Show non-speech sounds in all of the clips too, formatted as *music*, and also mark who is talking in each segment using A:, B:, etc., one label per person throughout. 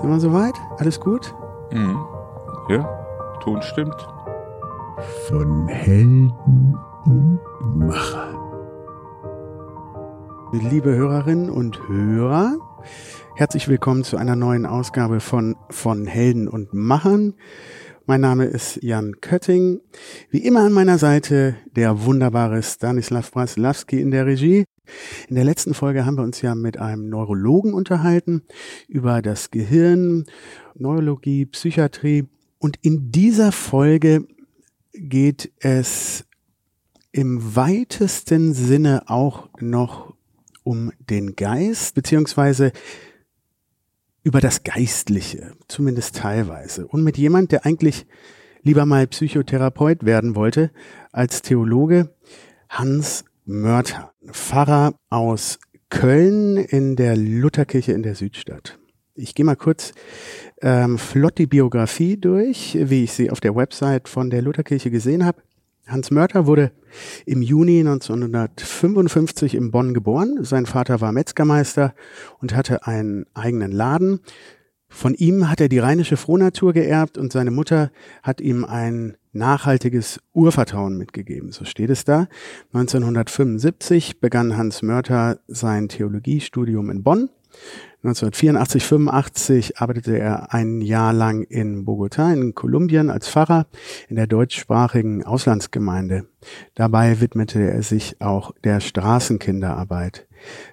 A: Sind wir soweit? Alles gut?
B: Mhm. Ja, Ton stimmt.
C: Von Helden und Machern.
A: Liebe Hörerinnen und Hörer, herzlich willkommen zu einer neuen Ausgabe von von Helden und Machern. Mein Name ist Jan Kötting. Wie immer an meiner Seite der wunderbare Stanislav Braslawski in der Regie. In der letzten Folge haben wir uns ja mit einem Neurologen unterhalten über das Gehirn, Neurologie, Psychiatrie. Und in dieser Folge geht es im weitesten Sinne auch noch um den Geist, beziehungsweise über das Geistliche, zumindest teilweise. Und mit jemand, der eigentlich lieber mal Psychotherapeut werden wollte, als Theologe, Hans Mörter, Pfarrer aus Köln in der Lutherkirche in der Südstadt. Ich gehe mal kurz ähm, flott die Biografie durch, wie ich sie auf der Website von der Lutherkirche gesehen habe. Hans Mörter wurde im Juni 1955 in Bonn geboren. Sein Vater war Metzgermeister und hatte einen eigenen Laden. Von ihm hat er die rheinische Frohnatur geerbt und seine Mutter hat ihm ein nachhaltiges Urvertrauen mitgegeben. So steht es da. 1975 begann Hans Mörter sein Theologiestudium in Bonn. 1984, 85 arbeitete er ein Jahr lang in Bogotá in Kolumbien als Pfarrer in der deutschsprachigen Auslandsgemeinde. Dabei widmete er sich auch der Straßenkinderarbeit.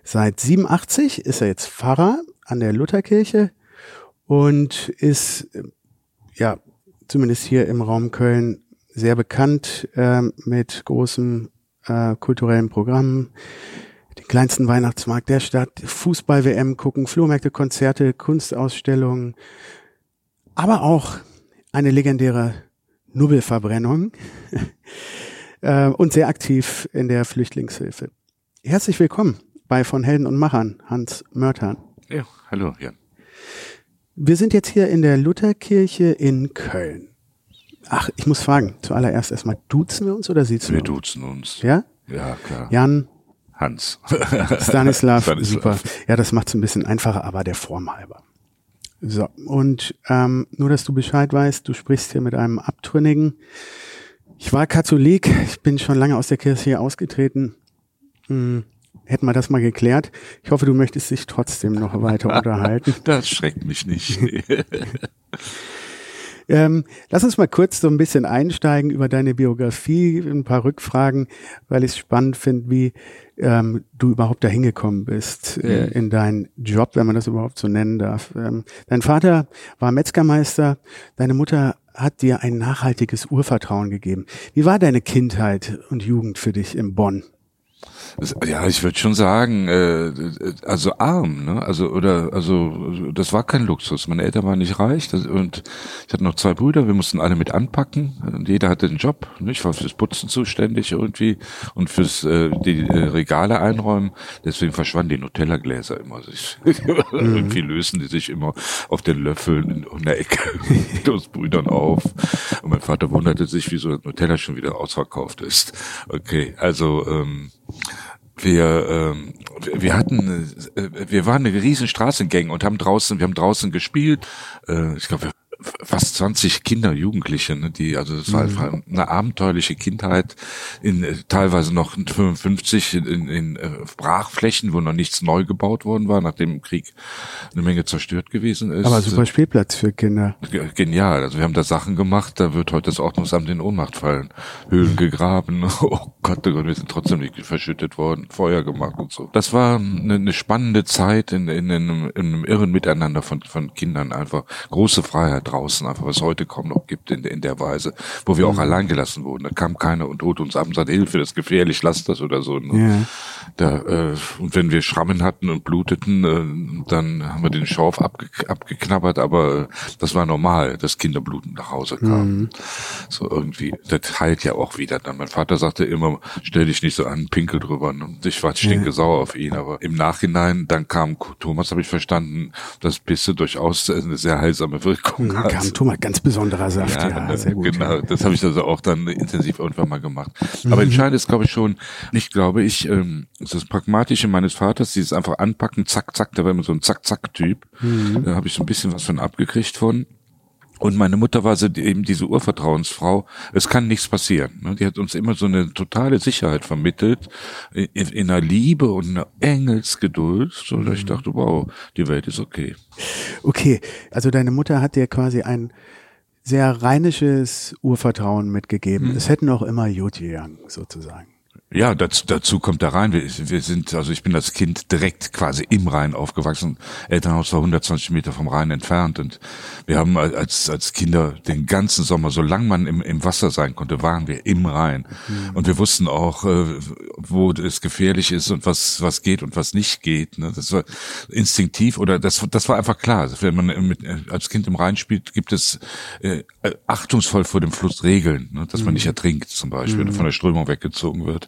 A: Seit 87 ist er jetzt Pfarrer an der Lutherkirche und ist, ja, zumindest hier im Raum Köln sehr bekannt äh, mit großen äh, kulturellen Programmen den kleinsten Weihnachtsmarkt der Stadt, Fußball-WM gucken, Flohmärkte, Konzerte, Kunstausstellungen, aber auch eine legendäre Nubbelverbrennung *laughs* äh, und sehr aktiv in der Flüchtlingshilfe. Herzlich willkommen bei von Helden und Machern, Hans Mörtern.
B: Ja, hallo, Jan.
A: Wir sind jetzt hier in der Lutherkirche in Köln. Ach, ich muss fragen, zuallererst erstmal, duzen wir uns oder siezen
B: wir?
A: Wir
B: duzen uns.
A: Ja?
B: Ja, klar.
A: Jan,
B: Hans. *laughs* *laughs*
A: Stanislav, Stanislav, super. Ja, das macht es ein bisschen einfacher, aber der Form halber. So, und ähm, nur, dass du Bescheid weißt, du sprichst hier mit einem Abtrünnigen. Ich war Katholik, ich bin schon lange aus der Kirche hier ausgetreten. Hm, hätten wir das mal geklärt. Ich hoffe, du möchtest dich trotzdem noch weiter *laughs* unterhalten.
B: Das schreckt mich nicht. *laughs*
A: Ähm, lass uns mal kurz so ein bisschen einsteigen über deine Biografie, ein paar Rückfragen, weil ich es spannend finde, wie ähm, du überhaupt dahin gekommen bist äh, mhm. in deinen Job, wenn man das überhaupt so nennen darf. Ähm, dein Vater war Metzgermeister, deine Mutter hat dir ein nachhaltiges Urvertrauen gegeben. Wie war deine Kindheit und Jugend für dich in Bonn?
B: Ja, ich würde schon sagen, äh, also arm, ne? Also oder also das war kein Luxus. Meine Eltern waren nicht reich das, und ich hatte noch zwei Brüder. Wir mussten alle mit anpacken und jeder hatte einen Job. Ne? Ich war fürs Putzen zuständig irgendwie und fürs äh, die äh, Regale einräumen. Deswegen verschwanden die Nutella-Gläser immer. *laughs* Sich. mhm. irgendwie lösen die sich immer auf den Löffeln in der Ecke mit uns Brüdern auf. Und mein Vater wunderte sich, wieso Nutella schon wieder ausverkauft ist. Okay, also ähm, wir ähm, wir hatten äh, wir waren eine riesen Straßengang und haben draußen wir haben draußen gespielt. Äh, ich glaube fast 20 Kinder, Jugendliche, ne, die, also das war mhm. eine abenteuerliche Kindheit, in äh, teilweise noch 55 in, in, in äh, Brachflächen, wo noch nichts neu gebaut worden war, nachdem im Krieg eine Menge zerstört gewesen ist.
A: Aber super Spielplatz für Kinder.
B: Genial. Also wir haben da Sachen gemacht, da wird heute das Ordnungsamt in Ohnmacht fallen. Höhlen gegraben, *laughs* oh Gott, oh Gott, wir sind trotzdem nicht verschüttet worden, Feuer gemacht und so. Das war eine, eine spannende Zeit in, in, in, einem, in einem irren Miteinander von, von Kindern einfach. Große Freiheit draußen, einfach was heute kaum noch gibt in, in der Weise, wo wir auch mhm. allein gelassen wurden. Da kam keiner und holte uns ab und sagte, Hilfe, das ist gefährlich, lass das oder so. Ne? Ja. Da, äh, und wenn wir Schrammen hatten und bluteten, äh, dann haben wir den Schorf abge abgeknabbert, aber das war normal, dass Kinder bluten nach Hause kamen. Mhm. So irgendwie, das heilt ja auch wieder dann. Mein Vater sagte immer, stell dich nicht so an, pinkel drüber. Und ich war stinke ja. sauer auf ihn, aber im Nachhinein, dann kam Thomas, habe ich verstanden, dass Pisse durchaus eine sehr heilsame Wirkung
A: kam Thomas, ganz besonderer Saft. Ja,
B: ja sehr gut. Genau, ja. das habe ich also auch dann intensiv irgendwann mal gemacht. Aber mhm. entscheidend ist, glaube ich, schon, nicht glaube ich, ähm, das Pragmatische meines Vaters, dieses einfach anpacken, zack, zack, da war immer so ein Zack-Zack-Typ. Mhm. Da habe ich so ein bisschen was von abgekriegt von. Und meine Mutter war so eben diese Urvertrauensfrau. Es kann nichts passieren. Ne? Die hat uns immer so eine totale Sicherheit vermittelt, in, in einer Liebe und einer Engelsgeduld, so dass ich mhm. dachte, wow, die Welt ist okay.
A: Okay, also deine Mutter hat dir quasi ein sehr rheinisches Urvertrauen mitgegeben. Hm. Es hätten auch immer gegangen, sozusagen.
B: Ja, dazu, dazu kommt der Rhein. Wir, wir sind, also ich bin als Kind direkt quasi im Rhein aufgewachsen. Elternhaus war 120 Meter vom Rhein entfernt und wir haben als, als Kinder den ganzen Sommer, solange man im, im Wasser sein konnte, waren wir im Rhein. Mhm. Und wir wussten auch, äh, wo es gefährlich ist und was, was geht und was nicht geht. Ne? Das war instinktiv oder das, das war einfach klar. Wenn man mit, als Kind im Rhein spielt, gibt es äh, achtungsvoll vor dem Fluss Regeln, ne? dass man nicht mhm. ertrinkt zum Beispiel, mhm. von der Strömung weggezogen wird.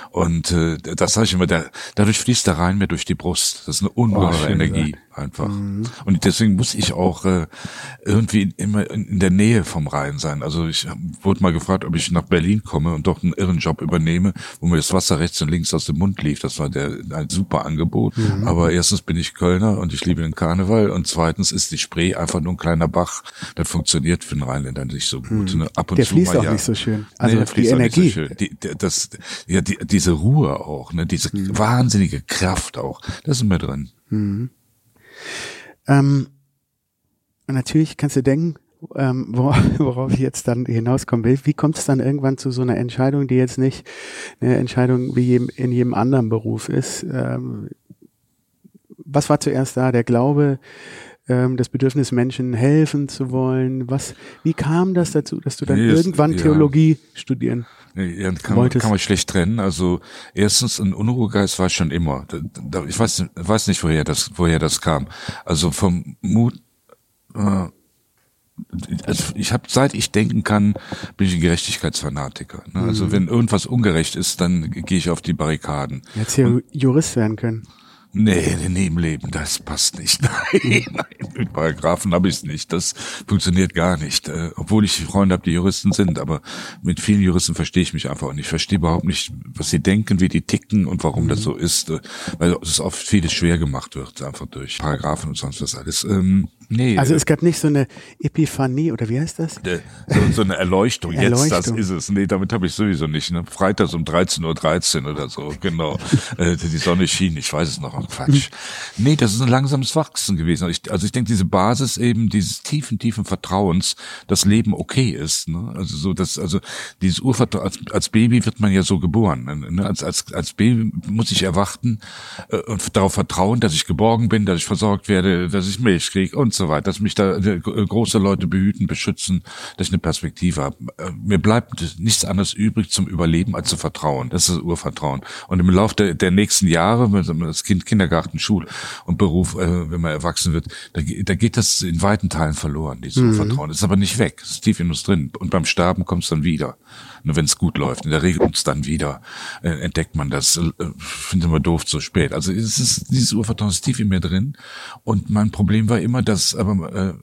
B: Und äh, das sage ich immer, der, dadurch fließt der Rhein mir durch die Brust. Das ist eine ungeheure oh, Energie. Gesagt einfach. Mhm. Und deswegen muss ich auch äh, irgendwie immer in der Nähe vom Rhein sein. Also ich wurde mal gefragt, ob ich nach Berlin komme und dort einen irren Job übernehme, wo mir das Wasser rechts und links aus dem Mund lief. Das war der, ein super Angebot. Mhm. Aber erstens bin ich Kölner und ich liebe den Karneval und zweitens ist die Spree einfach nur ein kleiner Bach. Das funktioniert für den Rheinländer nicht so gut. Mhm.
A: Ab und der zu fließt mal, auch ja. nicht so schön. Also nee, die Energie. So
B: die, das, ja, die, diese Ruhe auch, ne, diese mhm. wahnsinnige Kraft auch, das ist mir drin. Mhm.
A: Ähm, natürlich kannst du denken, ähm, *laughs* worauf ich jetzt dann hinauskommen will, wie kommt es dann irgendwann zu so einer Entscheidung, die jetzt nicht eine Entscheidung wie in jedem anderen Beruf ist? Ähm, was war zuerst da? Der Glaube, ähm, das Bedürfnis, Menschen helfen zu wollen? Was, wie kam das dazu, dass du dann nee, irgendwann das, Theologie ja. Studieren
B: ja, kann, kann man schlecht trennen. Also erstens, ein Unruhegeist war schon immer. Ich weiß, weiß nicht, woher das, woher das kam. Also vom Mut. Äh, also ich habe, seit ich denken kann, bin ich ein Gerechtigkeitsfanatiker. Ne? Also mhm. wenn irgendwas ungerecht ist, dann gehe ich auf die Barrikaden.
A: Hättest ja Jurist werden können.
B: Nee, nee, im Leben, das passt nicht. *laughs* Nein, nein, mit Paragraphen habe ich es nicht. Das funktioniert gar nicht. Äh, obwohl ich Freunde habe, die Juristen sind, aber mit vielen Juristen verstehe ich mich einfach und ich verstehe überhaupt nicht, was sie denken, wie die ticken und warum mhm. das so ist, äh, weil es oft vieles schwer gemacht wird, einfach durch Paragraphen und sonst was alles. Ähm,
A: Nee. Also es gab nicht so eine Epiphanie oder wie heißt das?
B: So, so eine Erleuchtung. Erleuchtung. Jetzt, das ist es. Nee, damit habe ich sowieso nicht. Ne? Freitags um 13.13 Uhr 13 oder so, genau. äh, die Sonne schien, ich weiß es noch, Quatsch. nee, das ist ein langsames Wachsen gewesen. Ich, also ich denke, diese Basis eben dieses tiefen, tiefen Vertrauens, dass Leben okay ist. Ne? Also so, dass, also dieses Urvertrauen, als, als Baby wird man ja so geboren. Ne? Als, als, als Baby muss ich erwarten äh, und darauf vertrauen, dass ich geborgen bin, dass ich versorgt werde, dass ich Milch kriege und so so weit, dass mich da äh, große Leute behüten, beschützen, dass ich eine Perspektive habe. Äh, mir bleibt nichts anderes übrig zum Überleben als zu vertrauen. Das ist das Urvertrauen. Und im Laufe der, der nächsten Jahre, wenn das Kind Kindergarten, Schul und Beruf, äh, wenn man erwachsen wird, da, da geht das in weiten Teilen verloren, dieses mhm. Urvertrauen. Das ist aber nicht weg, das ist tief in uns drin. Und beim Sterben kommt es dann wieder. Nur wenn es gut läuft. In der Regel uns dann wieder äh, entdeckt man das. Äh, Finde immer doof zu spät. Also es ist dieses Urvertrauen ist tief in mir drin. Und mein Problem war immer, dass aber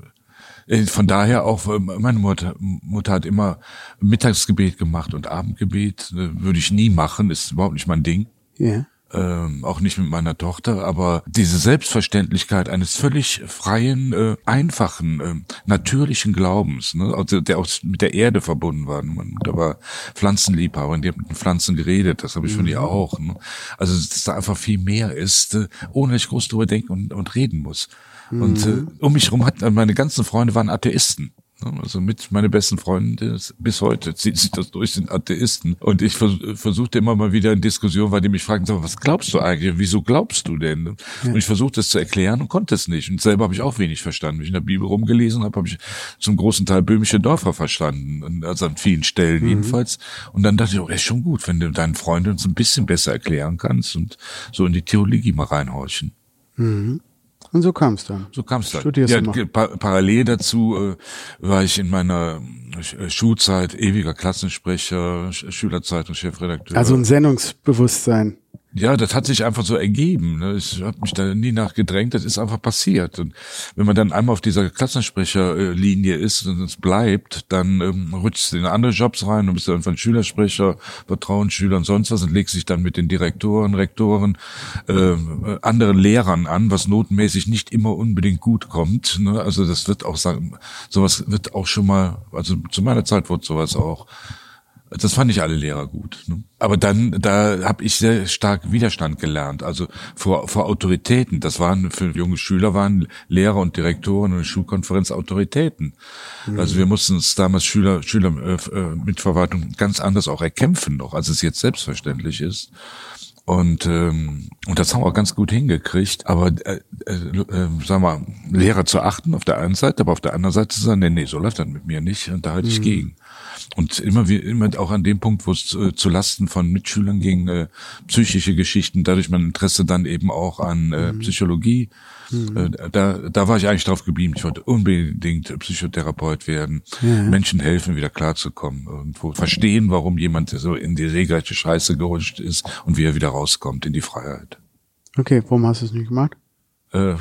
B: äh, äh von daher auch, äh, meine Mutter, Mutter hat immer Mittagsgebet gemacht und Abendgebet. Äh, würde ich nie machen, ist überhaupt nicht mein Ding. Ja. Ähm, auch nicht mit meiner Tochter, aber diese Selbstverständlichkeit eines völlig freien, äh, einfachen, äh, natürlichen Glaubens, ne? also der auch mit der Erde verbunden war. Da war Pflanzenliebhaber und die hat mit den Pflanzen geredet, das habe ich mhm. von ihr auch. Ne? Also dass da einfach viel mehr ist, äh, ohne dass ich groß drüber denken und, und reden muss. Mhm. Und äh, um mich herum hat meine ganzen Freunde waren Atheisten. Also mit meine besten Freunde bis heute zieht sich das durch, sind Atheisten. Und ich vers versuchte immer mal wieder in Diskussion, weil die mich fragen, was glaubst du eigentlich? Wieso glaubst du denn? Und ich versuchte es zu erklären und konnte es nicht. Und selber habe ich auch wenig verstanden. Wenn ich in der Bibel rumgelesen habe, habe ich zum großen Teil böhmische Dörfer verstanden. Also an vielen Stellen mhm. jedenfalls. Und dann dachte ich, oh, ist schon gut, wenn du deinen Freunden uns ein bisschen besser erklären kannst und so in die Theologie mal reinhorchen.
A: Mhm. Und so kam es dann.
B: So kam es dann. Studierst ja, pa parallel dazu äh, war ich in meiner äh, Schulzeit ewiger Klassensprecher, Schülerzeitung, Chefredakteur.
A: Also ein Sendungsbewusstsein.
B: Ja, das hat sich einfach so ergeben. Ne? Ich habe mich da nie nachgedrängt, das ist einfach passiert. Und wenn man dann einmal auf dieser Klassensprecherlinie ist und es bleibt, dann ähm, rutscht du in andere Jobs rein und bist dann von Schülersprecher, Vertrauensschüler und sonst was und legst sich dann mit den Direktoren, Rektoren, äh, anderen Lehrern an, was notenmäßig nicht immer unbedingt gut kommt. Ne? Also das wird auch sagen, sowas wird auch schon mal, also zu meiner Zeit wurde sowas auch das fand ich alle Lehrer gut. Ne? Aber dann, da habe ich sehr stark Widerstand gelernt. Also vor, vor Autoritäten. Das waren für junge Schüler waren Lehrer und Direktoren und Schulkonferenz Autoritäten. Mhm. Also wir mussten uns damals Schüler, Schüler äh, äh, mit Verwaltung ganz anders auch erkämpfen noch, als es jetzt selbstverständlich ist. Und, ähm, und das haben wir auch ganz gut hingekriegt. Aber äh, äh, äh, sagen wir, Lehrer zu achten auf der einen Seite, aber auf der anderen Seite zu sagen, nee, nee, so läuft das mit mir nicht. Und da halte ich mhm. gegen. Und immer wie immer auch an dem Punkt, wo es zu, zu Lasten von Mitschülern ging, äh, psychische Geschichten, dadurch mein Interesse dann eben auch an äh, mhm. Psychologie. Mhm. Äh, da, da war ich eigentlich drauf geblieben. Ich wollte unbedingt Psychotherapeut werden, ja. Menschen helfen, wieder klarzukommen, irgendwo verstehen, warum jemand so in die regelrechte Scheiße gerutscht ist und wie er wieder rauskommt in die Freiheit.
A: Okay, warum hast du es nicht gemacht?
B: Äh,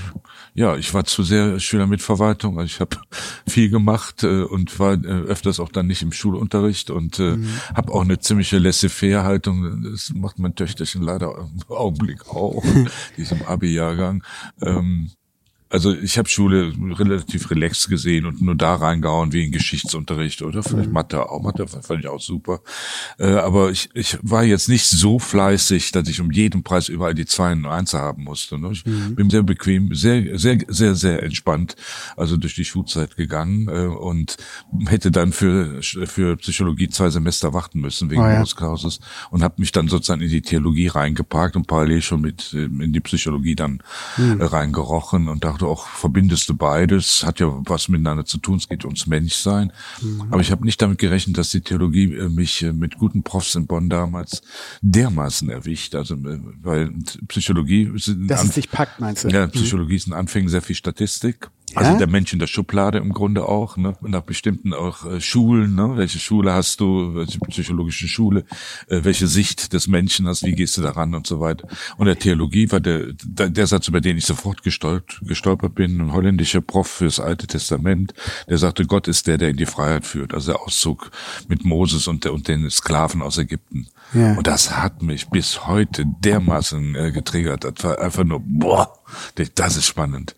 B: ja, ich war zu sehr Schüler mit Verwaltung. Also ich habe *laughs* viel gemacht äh, und war äh, öfters auch dann nicht im Schulunterricht und äh, mhm. habe auch eine ziemliche Laissez-faire-Haltung. Das macht mein Töchterchen leider *laughs* im Augenblick auch, *laughs* diesem Abi-Jahrgang. Ähm, also ich habe Schule relativ relaxed gesehen und nur da reingehauen wie in Geschichtsunterricht oder vielleicht mhm. Mathe auch. Mathe fand ich auch super. Äh, aber ich, ich war jetzt nicht so fleißig, dass ich um jeden Preis überall die zwei und eins haben musste. Ne? Ich mhm. bin sehr bequem, sehr, sehr, sehr, sehr entspannt, also durch die Schulzeit gegangen äh, und hätte dann für, für Psychologie zwei Semester warten müssen wegen oh, ja. Und habe mich dann sozusagen in die Theologie reingeparkt und parallel schon mit äh, in die Psychologie dann mhm. reingerochen und dachte, dachte auch, verbindest du beides, hat ja was miteinander zu tun, es geht ums Menschsein. Mhm. Aber ich habe nicht damit gerechnet, dass die Theologie äh, mich äh, mit guten Profs in Bonn damals dermaßen erwischt. Also äh, weil Psychologie
A: sind dass es sich packt, meinst du?
B: Ja, Psychologie ist in Anfängen sehr viel Statistik. Also ja? der Mensch in der Schublade im Grunde auch, ne? nach bestimmten auch äh, Schulen, ne? welche Schule hast du, welche psychologische Schule, äh, welche Sicht des Menschen hast, wie gehst du daran und so weiter. Und der Theologie war der, der, Satz, über den ich sofort gestolpert, gestolpert bin, ein holländischer Prof fürs Alte Testament, der sagte, Gott ist der, der in die Freiheit führt, also der Auszug mit Moses und, der, und den Sklaven aus Ägypten. Ja. Und das hat mich bis heute dermaßen äh, getriggert. Das war einfach nur, boah, das ist spannend.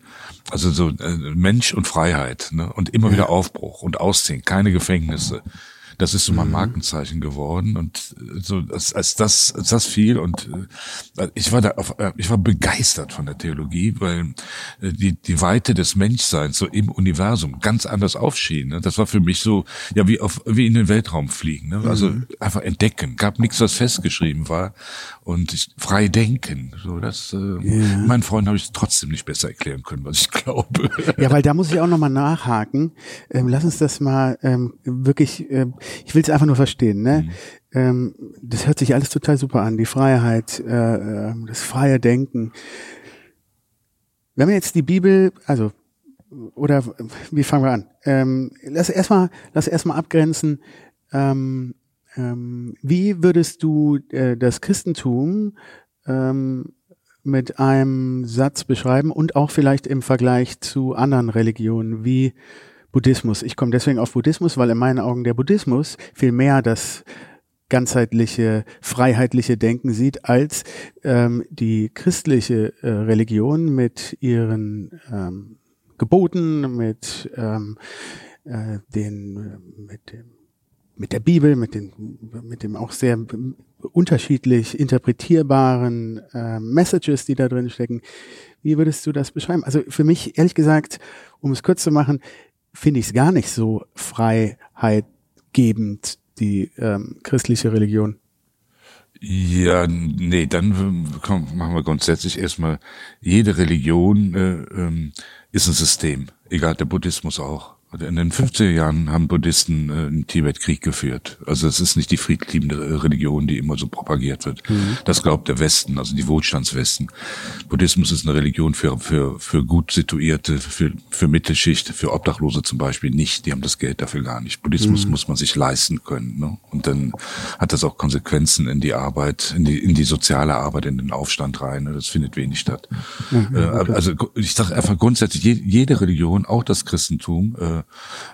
B: Also so äh, Mensch und Freiheit ne? und immer ja. wieder Aufbruch und Ausziehen, keine Gefängnisse. Das ist so mein mhm. Markenzeichen geworden und äh, so als, als das als das fiel und äh, ich war da auf, äh, ich war begeistert von der Theologie, weil äh, die die Weite des Menschseins so im Universum ganz anders aufschien. Ne? Das war für mich so ja wie auf wie in den Weltraum fliegen. Ne? Also mhm. einfach entdecken. Gab nichts, was festgeschrieben war und ich, frei denken. So das äh, yeah. meinen Freunden habe ich trotzdem nicht besser erklären können, was ich *laughs* glaube.
A: Ja, weil da muss ich auch noch mal nachhaken. Ähm, lass uns das mal ähm, wirklich. Ähm, ich will es einfach nur verstehen, ne? Mhm. Ähm, das hört sich alles total super an, die Freiheit, äh, äh, das freie Denken. Wenn wir jetzt die Bibel, also oder wie fangen wir an? Ähm, lass erstmal, lass erstmal abgrenzen. Ähm, ähm, wie würdest du äh, das Christentum ähm, mit einem Satz beschreiben und auch vielleicht im Vergleich zu anderen Religionen? Wie Buddhismus. Ich komme deswegen auf Buddhismus, weil in meinen Augen der Buddhismus viel mehr das ganzheitliche, freiheitliche Denken sieht, als ähm, die christliche äh, Religion mit ihren ähm, Geboten, mit ähm, äh, den, mit dem mit der Bibel, mit, den, mit dem auch sehr unterschiedlich interpretierbaren äh, Messages, die da drin stecken. Wie würdest du das beschreiben? Also für mich, ehrlich gesagt, um es kurz zu machen, finde ich es gar nicht so freiheitgebend, die ähm, christliche Religion.
B: Ja, nee, dann komm, machen wir grundsätzlich erstmal, jede Religion äh, ähm, ist ein System, egal der Buddhismus auch. In den 50er Jahren haben Buddhisten äh, in Tibet Krieg geführt. Also es ist nicht die friedliebende Religion, die immer so propagiert wird. Mhm. Das glaubt der Westen, also die Wohlstandswesten. Buddhismus ist eine Religion für, für, für gut situierte, für, für Mittelschicht, für Obdachlose zum Beispiel nicht. Die haben das Geld dafür gar nicht. Buddhismus mhm. muss man sich leisten können. Ne? Und dann hat das auch Konsequenzen in die Arbeit, in die, in die soziale Arbeit, in den Aufstand rein. Ne? Das findet wenig statt. Mhm, okay. Also ich sage einfach grundsätzlich, jede Religion, auch das Christentum, äh,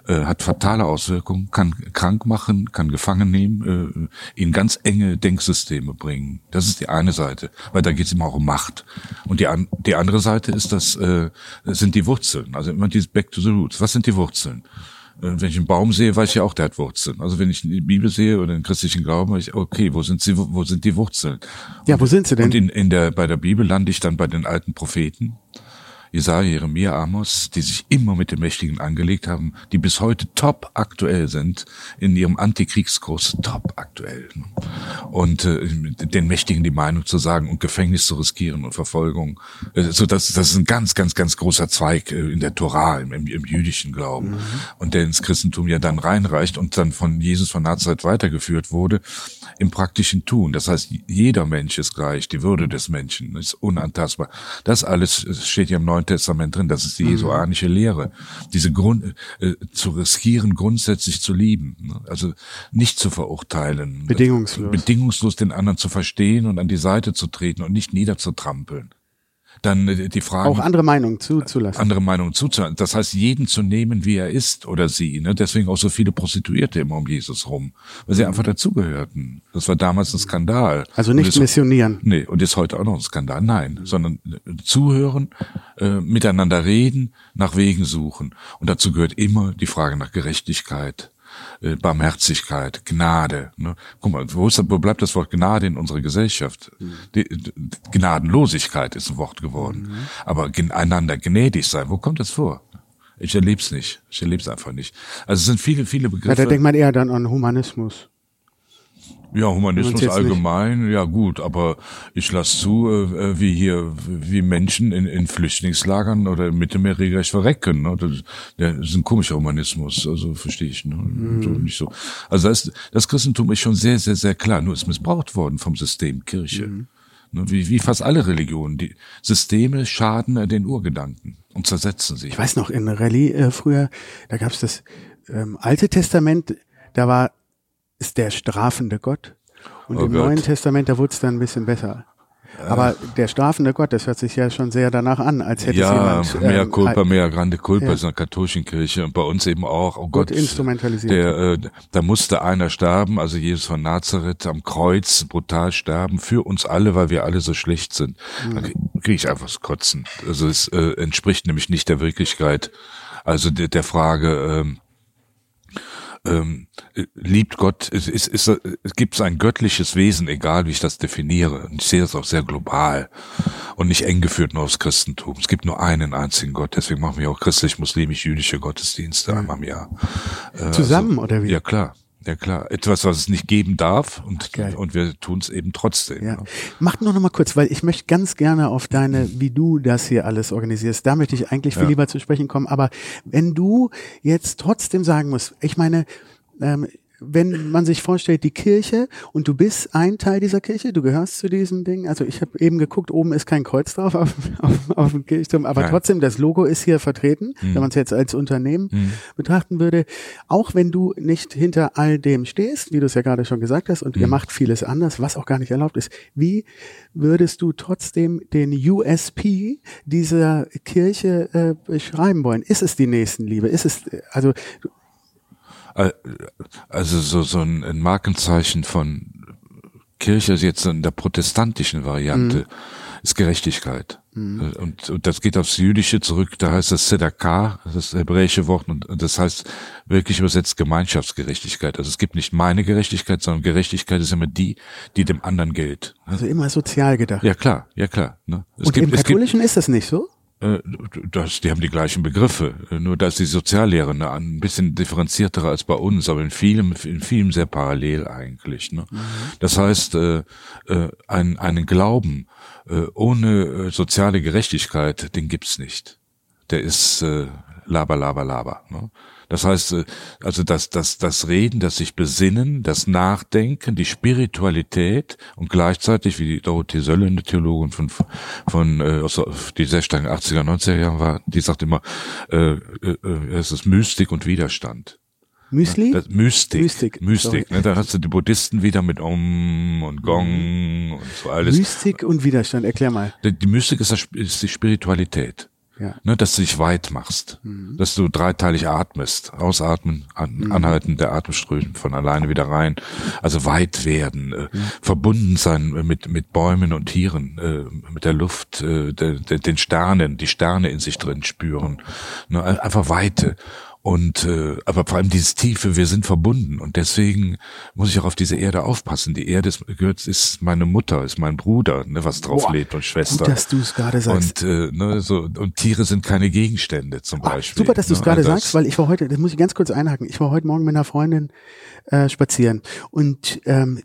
B: äh, hat fatale Auswirkungen, kann krank machen, kann gefangen nehmen, äh, in ganz enge Denksysteme bringen. Das ist die eine Seite, weil da geht es immer auch um Macht. Und die, an, die andere Seite ist das, äh, sind die Wurzeln. Also immer dieses Back to the Roots. Was sind die Wurzeln? Äh, wenn ich einen Baum sehe, weiß ich ja auch, der hat Wurzeln. Also wenn ich die Bibel sehe oder den christlichen Glauben, weiß ich, okay, wo sind sie, wo sind die Wurzeln?
A: Ja, wo sind sie denn?
B: Und in, in der, bei der Bibel lande ich dann bei den alten Propheten. Jesaja, Jeremia, Amos, die sich immer mit den Mächtigen angelegt haben, die bis heute top aktuell sind, in ihrem Antikriegskurs top aktuell. Und äh, den Mächtigen die Meinung zu sagen und Gefängnis zu riskieren und Verfolgung. Äh, so das, das ist ein ganz, ganz, ganz großer Zweig äh, in der Torah, im, im, im jüdischen Glauben. Mhm. Und der ins Christentum ja dann reinreicht und dann von Jesus von Nazareth weitergeführt wurde im praktischen Tun. Das heißt, jeder Mensch ist gleich, die Würde des Menschen ist unantastbar. Das alles steht ja im Neuen Testament drin. Das ist die mhm. jesuanische Lehre. Diese Grund, äh, zu riskieren, grundsätzlich zu lieben. Ne? Also nicht zu verurteilen.
A: Bedingungslos.
B: Bedingungslos den anderen zu verstehen und an die Seite zu treten und nicht niederzutrampeln dann äh, die Frage.
A: Auch andere Meinungen zuzulassen.
B: Andere Meinungen zuzulassen. Das heißt, jeden zu nehmen, wie er ist oder sie. Ne? Deswegen auch so viele Prostituierte immer um Jesus rum, weil sie einfach dazugehörten. Das war damals ein Skandal.
A: Also nicht
B: ist,
A: missionieren.
B: Nee, und ist heute auch noch ein Skandal. Nein, sondern äh, zuhören, äh, miteinander reden, nach Wegen suchen. Und dazu gehört immer die Frage nach Gerechtigkeit äh, Barmherzigkeit, Gnade. Ne? Guck mal, wo, ist, wo bleibt das Wort Gnade in unserer Gesellschaft? Mhm. Die, die, Gnadenlosigkeit ist ein Wort geworden. Mhm. Aber einander gnädig sein, wo kommt das vor? Ich erlebe es nicht. Ich erlebe es einfach nicht. Also es sind viele, viele Begriffe. Ja,
A: da denkt man eher dann an Humanismus.
B: Ja, Humanismus allgemein, nicht. ja gut, aber ich lasse zu, äh, äh, wie hier, wie Menschen in, in Flüchtlingslagern oder im Mittelmeer regelrecht verrecken. Ne? Das, das ist ein komischer Humanismus, also verstehe ich. Ne? Mhm. So, nicht so. Also das, das Christentum ist schon sehr, sehr, sehr klar, nur ist missbraucht worden vom System Kirche. Mhm. Ne? Wie, wie fast alle Religionen. Die Systeme schaden den Urgedanken und zersetzen sich.
A: Ich weiß noch, in Rallye äh, früher, da gab es das ähm, Alte Testament, da war ist der strafende Gott. Und oh im Gott. Neuen Testament, da wurde es dann ein bisschen besser. Aber der strafende Gott, das hört sich ja schon sehr danach an, als hätte
B: ja,
A: es
B: jemand. Ja, mehr Culpa, mehr Grande Culpa ja. ist in der katholischen Kirche und bei uns eben auch. Oh Gott,
A: Gott instrumentalisiert.
B: Der, äh, da musste einer sterben, also Jesus von Nazareth am Kreuz brutal sterben für uns alle, weil wir alle so schlecht sind. Mhm. Da kriege ich einfach das Kotzen. Also es äh, entspricht nämlich nicht der Wirklichkeit. Also der, der Frage. Ähm, ähm, liebt Gott, es, ist, ist, es gibt ein göttliches Wesen, egal wie ich das definiere. Und ich sehe das auch sehr global und nicht eng geführt nur aufs Christentum. Es gibt nur einen einzigen Gott, deswegen machen wir auch christlich-muslimisch-jüdische Gottesdienste einmal im Jahr.
A: Äh, Zusammen also, oder wie?
B: Ja klar. Ja klar, etwas, was es nicht geben darf und, Geil. und wir tun es eben trotzdem. Ja.
A: ja. Mach nur noch mal kurz, weil ich möchte ganz gerne auf deine, wie du das hier alles organisierst. Da möchte ich eigentlich viel ja. lieber zu sprechen kommen. Aber wenn du jetzt trotzdem sagen musst, ich meine, ähm, wenn man sich vorstellt, die Kirche und du bist ein Teil dieser Kirche, du gehörst zu diesem Ding. Also ich habe eben geguckt, oben ist kein Kreuz drauf auf, *laughs* auf, auf dem Kirchturm, aber Nein. trotzdem, das Logo ist hier vertreten, mhm. wenn man es jetzt als Unternehmen mhm. betrachten würde. Auch wenn du nicht hinter all dem stehst, wie du es ja gerade schon gesagt hast, und mhm. ihr macht vieles anders, was auch gar nicht erlaubt ist. Wie würdest du trotzdem den USP dieser Kirche äh, beschreiben wollen? Ist es die Nächstenliebe? Ist es, also
B: also so, so ein, Markenzeichen von Kirche jetzt in der protestantischen Variante mhm. ist Gerechtigkeit. Mhm. Und, und das geht aufs Jüdische zurück, da heißt das Sedaka, das hebräische Wort, und das heißt wirklich übersetzt Gemeinschaftsgerechtigkeit. Also es gibt nicht meine Gerechtigkeit, sondern Gerechtigkeit ist immer die, die dem anderen gilt.
A: Also immer sozial gedacht.
B: Ja klar, ja klar. Ne?
A: Und gibt, im Katholischen gibt, ist das nicht so?
B: Äh, das, die haben die gleichen Begriffe, äh, nur dass die Soziallehre ein bisschen differenzierter als bei uns, aber in vielem, in vielem sehr parallel eigentlich. Ne? Mhm. Das heißt, äh, äh, ein, einen Glauben äh, ohne soziale Gerechtigkeit, den gibt's nicht. Der ist, äh, laber, laber, laber. Ne? Das heißt, äh, also das, das, das Reden, das sich besinnen, das Nachdenken, die Spiritualität und gleichzeitig, wie die Dorothee Sölle, eine Theologin von, von äh, die sehr stark in den 80er, 90er Jahren war, die sagt immer, äh, äh, äh es ist Mystik und Widerstand.
A: Müsli?
B: Das, Mystik. Mystik. Mystik ne? Da hast du die Buddhisten wieder mit Om und Gong und so alles.
A: Mystik und Widerstand, erklär mal.
B: Die, die Mystik ist, das, ist die Spiritualität. Ja. Ne, dass du dich weit machst, mhm. dass du dreiteilig atmest, ausatmen, an, mhm. anhalten, der Atemströmen von alleine wieder rein, also weit werden, äh, mhm. verbunden sein mit mit Bäumen und Tieren, äh, mit der Luft, äh, de, de, den Sternen, die Sterne in sich drin spüren, ne, einfach Weite und äh, aber vor allem dieses Tiefe, wir sind verbunden und deswegen muss ich auch auf diese Erde aufpassen. Die Erde ist, gehört, ist meine Mutter, ist mein Bruder, ne, was drauf Boah, lebt und Schwester.
A: Gut, dass du es gerade sagst.
B: Und äh, ne, so und Tiere sind keine Gegenstände zum ah, Beispiel.
A: Super, dass du es ne? gerade also sagst, weil ich war heute, das muss ich ganz kurz einhaken. Ich war heute Morgen mit einer Freundin äh, spazieren und ähm,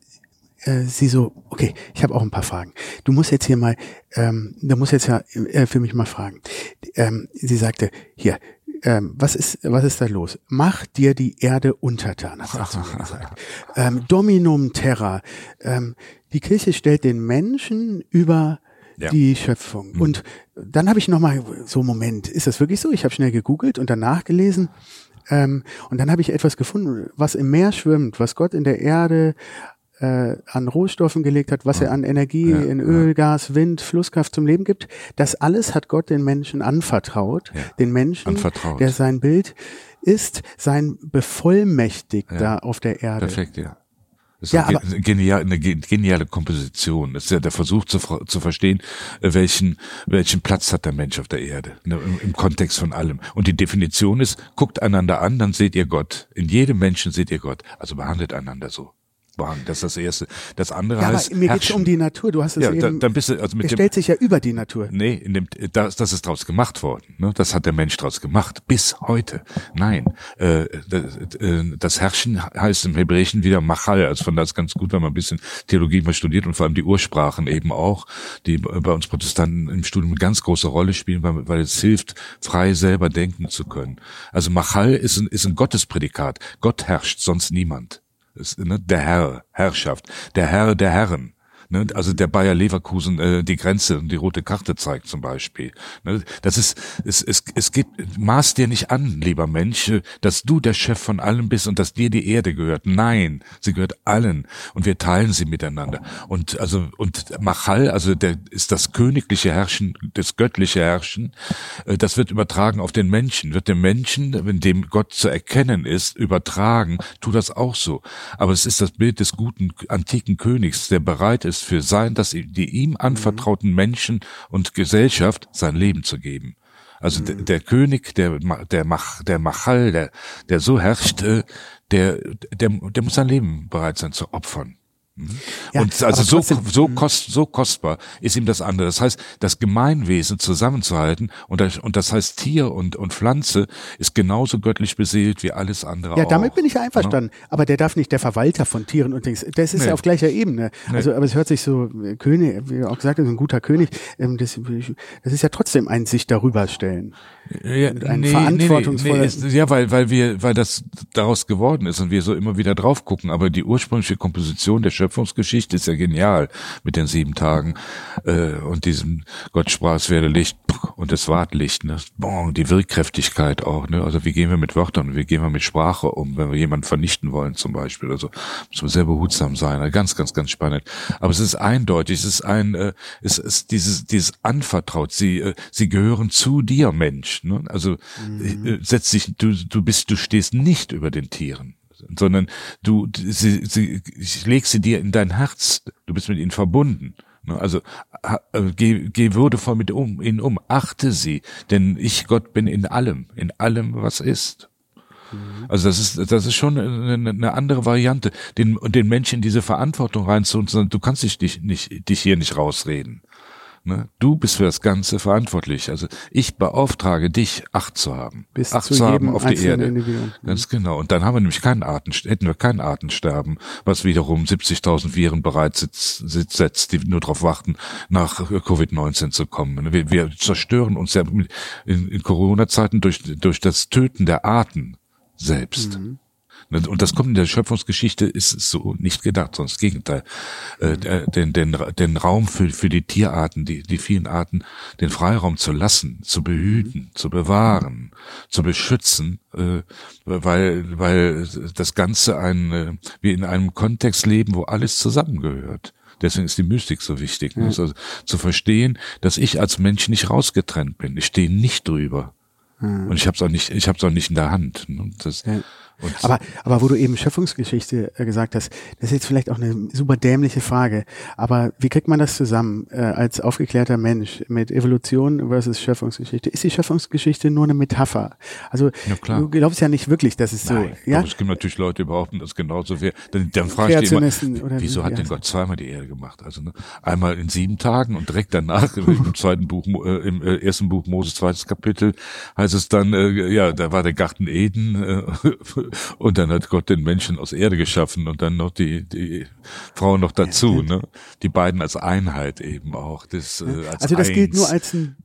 A: äh, sie so, okay, ich habe auch ein paar Fragen. Du musst jetzt hier mal, ähm, du musst jetzt ja äh, für mich mal fragen. Ähm, sie sagte, hier, ähm, was ist, was ist da los? Mach dir die Erde untertan, hat sie mir gesagt. Ähm, Dominum Terra. Ähm, die Kirche stellt den Menschen über ja. die Schöpfung. Mhm. Und dann habe ich nochmal so, Moment, ist das wirklich so? Ich habe schnell gegoogelt und danach gelesen. Ähm, und dann habe ich etwas gefunden, was im Meer schwimmt, was Gott in der Erde äh, an Rohstoffen gelegt hat, was ja. er an Energie ja, in Öl, ja. Gas, Wind, Flusskraft zum Leben gibt, das alles hat Gott den Menschen anvertraut, den Menschen, anvertraut. der sein Bild ist, sein Bevollmächtigter auf der Erde.
B: Perfekt, ja. Das ist ja, eine, genial, eine geniale Komposition. Das ist ja der Versuch zu, zu verstehen, äh, welchen, welchen Platz hat der Mensch auf der Erde, ne, im, im, Kontext von allem. Und die Definition ist, guckt einander an, dann seht ihr Gott. In jedem Menschen seht ihr Gott. Also behandelt einander so. Bahn. Das ist das Erste. Das andere
A: ja,
B: heißt.
A: Aber mir geht es um die Natur. Du hast es ja, eben.
B: Da, dann bist du, also mit
A: er dem, stellt sich ja über die Natur.
B: Nee, in dem, das, das ist draus gemacht worden. Ne? Das hat der Mensch draus gemacht. Bis heute. Nein. Äh, das, äh, das Herrschen heißt im Hebräischen wieder Machal. Also von da ist ganz gut, wenn man ein bisschen Theologie mal studiert und vor allem die Ursprachen eben auch, die bei uns Protestanten im Studium eine ganz große Rolle spielen, weil, weil es hilft, frei selber denken zu können. Also Machal ist ein, ist ein Gottesprädikat. Gott herrscht, sonst niemand. Ist, ne, der Herr, Herrschaft, der Herr der Herren. Ne? Also der Bayer Leverkusen äh, die Grenze und die rote Karte zeigt zum Beispiel. Ne? Das ist, es, es, es geht, maß dir nicht an, lieber Mensch, äh, dass du der Chef von allem bist und dass dir die Erde gehört. Nein, sie gehört allen und wir teilen sie miteinander. Und also und Machal, also der ist das königliche Herrschen, das göttliche Herrschen, äh, das wird übertragen auf den Menschen, wird dem Menschen, in dem Gott zu erkennen ist, übertragen, tu das auch so. Aber es ist das Bild des guten antiken Königs, der bereit ist, für sein, dass die ihm anvertrauten Menschen und Gesellschaft sein Leben zu geben. Also der, der König, der der Mach, der Machal, der der so herrscht, äh, der der der muss sein Leben bereit sein zu opfern. Ja, und also so, so, mhm. kost, so kostbar ist ihm das andere. Das heißt, das Gemeinwesen zusammenzuhalten und das, und das heißt Tier und, und Pflanze ist genauso göttlich beseelt wie alles andere
A: Ja,
B: auch.
A: damit bin ich ja einverstanden. Ja. Aber der darf nicht der Verwalter von Tieren und Dings. Das ist nee. ja auf gleicher Ebene. Nee. Also, aber es hört sich so, äh, König, wie auch gesagt, ist ein guter König. Ähm, das, das ist ja trotzdem ein sich darüber stellen.
B: Ja, ein nee, verantwortungsvoller. Nee, nee, ja, weil, weil wir, weil das daraus geworden ist und wir so immer wieder drauf gucken. Aber die ursprüngliche Komposition der Schöpfungsgeschichte ist ja genial mit den sieben Tagen äh, und diesem Gott sprach, es werde Licht und es ward Licht. Ne? Boah, die Wirkkräftigkeit auch. Ne? Also wie gehen wir mit Wörtern, wie gehen wir mit Sprache um, wenn wir jemanden vernichten wollen zum Beispiel. Also muss man sehr behutsam sein. Also ganz, ganz, ganz spannend. Aber es ist eindeutig, es ist ein, äh, es ist dieses, dieses anvertraut. Sie, äh, sie gehören zu dir, Mensch. Ne? Also mhm. äh, setz dich, du, du bist, du stehst nicht über den Tieren sondern du, sie, sie, ich leg sie dir in dein Herz, du bist mit ihnen verbunden. Ne? Also äh, geh, geh würdevoll mit um, ihnen um, achte sie, denn ich Gott bin in allem, in allem, was ist. Mhm. Also das ist das ist schon eine, eine andere Variante, den den Menschen diese Verantwortung reinzuholen. Du kannst dich nicht, nicht dich hier nicht rausreden. Ne? Du bist für das Ganze verantwortlich. Also ich beauftrage dich, Acht zu haben.
A: Bis
B: Acht
A: zu
B: zu haben auf die Erde.
A: Individuum.
B: Ganz genau. Und dann haben wir nämlich keinen Arten, hätten wir kein Artensterben, was wiederum 70.000 Viren sitzt, setzt, die nur darauf warten, nach Covid-19 zu kommen. Wir, wir zerstören uns ja in, in Corona-Zeiten durch, durch das Töten der Arten selbst.
A: Mhm.
B: Ne, Und das kommt in der Schöpfungsgeschichte, ist so nicht gedacht, das Gegenteil. Äh, den, den, den Raum für, für die Tierarten, die, die vielen Arten, den Freiraum zu lassen, zu behüten, zu bewahren, zu beschützen, äh, weil, weil das Ganze ein, äh, wir in einem Kontext leben, wo alles zusammengehört. Deswegen ist die Mystik so wichtig. ne? Also, zu verstehen, dass ich als Mensch nicht rausgetrennt bin. Ich stehe nicht drüber. Und ich habe es auch nicht, ich habe es auch nicht in der Hand. ne? Das,
A: Ja.
B: Und
A: Aber, aber wo du eben Schöpfungsgeschichte äh, gesagt hast, das ist jetzt vielleicht auch eine super dämliche Frage, aber wie kriegt man das zusammen äh, als aufgeklärter Mensch mit Evolution versus Schöpfungsgeschichte? Ist die Schöpfungsgeschichte nur eine Metapher? Also
B: Ja,
A: du glaubst ja nicht wirklich, dass es so,
B: Nein,
A: ja?
B: aber es gibt natürlich Leute, die behaupten, dass genauso wäre. Dann, dann frage ich
A: Kreationisten
B: immer, wieso
A: wie
B: hat denn Gott zweimal die Erde gemacht? Also ne, einmal in sieben Tagen und direkt danach im zweiten Buch, äh, im äh, ersten Buch Moses zweites Kapitel heißt es dann, äh, ja, da war der Garten Eden äh, und dann hat Gott den Menschen aus Erde geschaffen und dann noch die die Frau noch dazu, ne? Die beiden als Einheit eben auch. Das, äh, als
A: Also das gilt
B: eins.
A: nur als ein,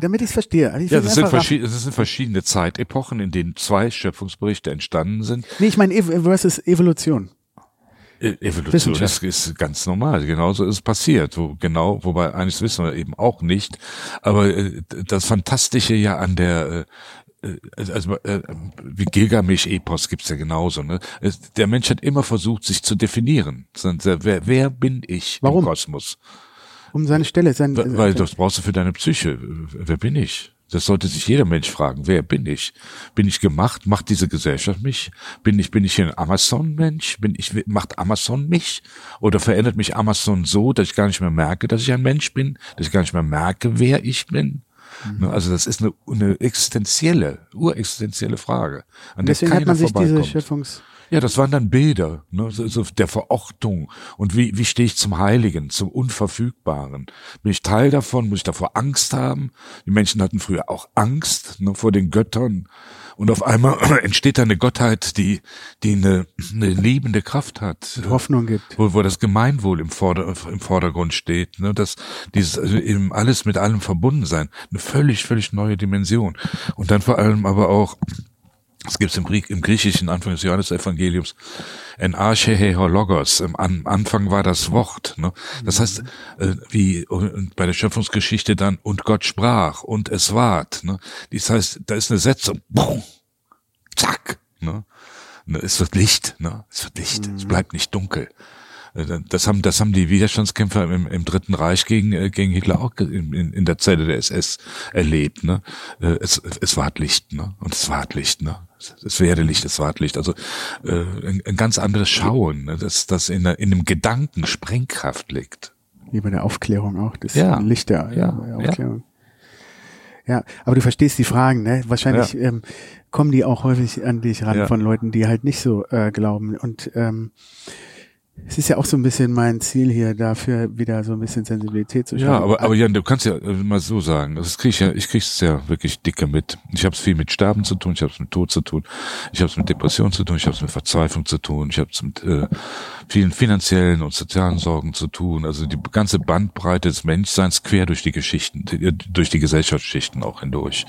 A: damit ich es verstehe. Also ich
B: ja, das sind, das sind verschiedene Zeitepochen, in denen zwei Schöpfungsberichte entstanden sind.
A: Nee, ich meine Ev versus Evolution.
B: E- Evolution ist, ist ganz normal. Genauso ist es passiert. Wo, genau, wobei eines wissen wir eben auch nicht. Aber äh, das Fantastische ja an der äh, also äh, wie Gilgamesch-Epos gibt's ja genauso. Ne? Der Mensch hat immer versucht, sich zu definieren. Sondern Wer, wer bin ich
A: Warum?
B: im Kosmos?
A: Um seine Stelle, sein,
B: Weil weil das brauchst du für deine Psyche. Wer bin ich? Das sollte sich jeder Mensch fragen. Wer bin ich? Bin ich gemacht? Macht diese Gesellschaft mich? Bin ich, bin ich ein Amazon-Mensch? Bin ich, macht Amazon mich? Oder verändert mich Amazon so, dass ich gar nicht mehr merke, dass ich ein Mensch bin? Dass ich gar nicht mehr merke, wer ich bin? Ne, Also das ist eine, eine existenzielle, urexistenzielle Frage. An der
A: deswegen hat
B: keiner
A: man sich diese. Schöpfungs,
B: Ja, das waren dann Bilder, ne, so, so der Verortung. Und wie, wie stehe ich zum Heiligen, zum Unverfügbaren? Bin ich Teil davon? Muss ich davor Angst haben? Die Menschen hatten früher auch Angst ne, vor den Göttern. Und auf einmal *clears throat* entsteht da eine Gottheit, die, die eine, eine liebende Kraft hat.
A: Hoffnung gibt.
B: Wo, wo das Gemeinwohl im, Vorder-, im Vordergrund steht, ne, dass dieses also eben alles mit allem verbunden sein, eine völlig, völlig neue Dimension. Und dann vor allem aber auch es gibt im, im griechischen Anfang des Johannesevangeliums en arche logos. Am An- Anfang war das Wort. Ne? Das heißt, äh, wie bei der Schöpfungsgeschichte dann und Gott sprach und es ward. Ne? Das heißt, da ist eine Setzung. Boom, zack. Ne? Ne, Es wird Licht. Ne? Es wird Licht. Es bleibt nicht dunkel. Äh, Das haben, das haben die Widerstandskämpfer im, im Dritten Reich gegen, äh, gegen Hitler auch in, in der Zelle der SS erlebt. Ne? Äh, Es, es ward Licht, ne? Und es ward Licht, ne? Es werde Licht, es ward Licht. Also äh, ein, ein ganz anderes Schauen, ne? dass das in, in einem Gedanken Sprengkraft liegt.
A: Wie bei der Aufklärung auch, das
B: Ja.
A: Licht der,
B: Ja.
A: der Aufklärung. Ja. aber du verstehst die Fragen, ne? Wahrscheinlich
B: Ja.
A: ähm, kommen die auch häufig an dich ran
B: Ja.
A: von Leuten, die halt nicht so äh, glauben. Und ähm, es ist ja auch so ein bisschen mein Ziel hier, dafür wieder so ein bisschen Sensibilität zu schaffen.
B: Ja, aber, aber Jan, du kannst ja mal so sagen, das krieg ich ja, ich krieg's ja wirklich dicke mit. Ich habe es viel mit Sterben zu tun, ich habe es mit Tod zu tun, ich habe es mit Depression zu tun, ich habe es mit Verzweiflung zu tun, ich habe es mit äh, vielen finanziellen und sozialen Sorgen zu tun. Also die ganze Bandbreite des Menschseins quer durch die Geschichten, die, durch die Gesellschaftsschichten auch hindurch.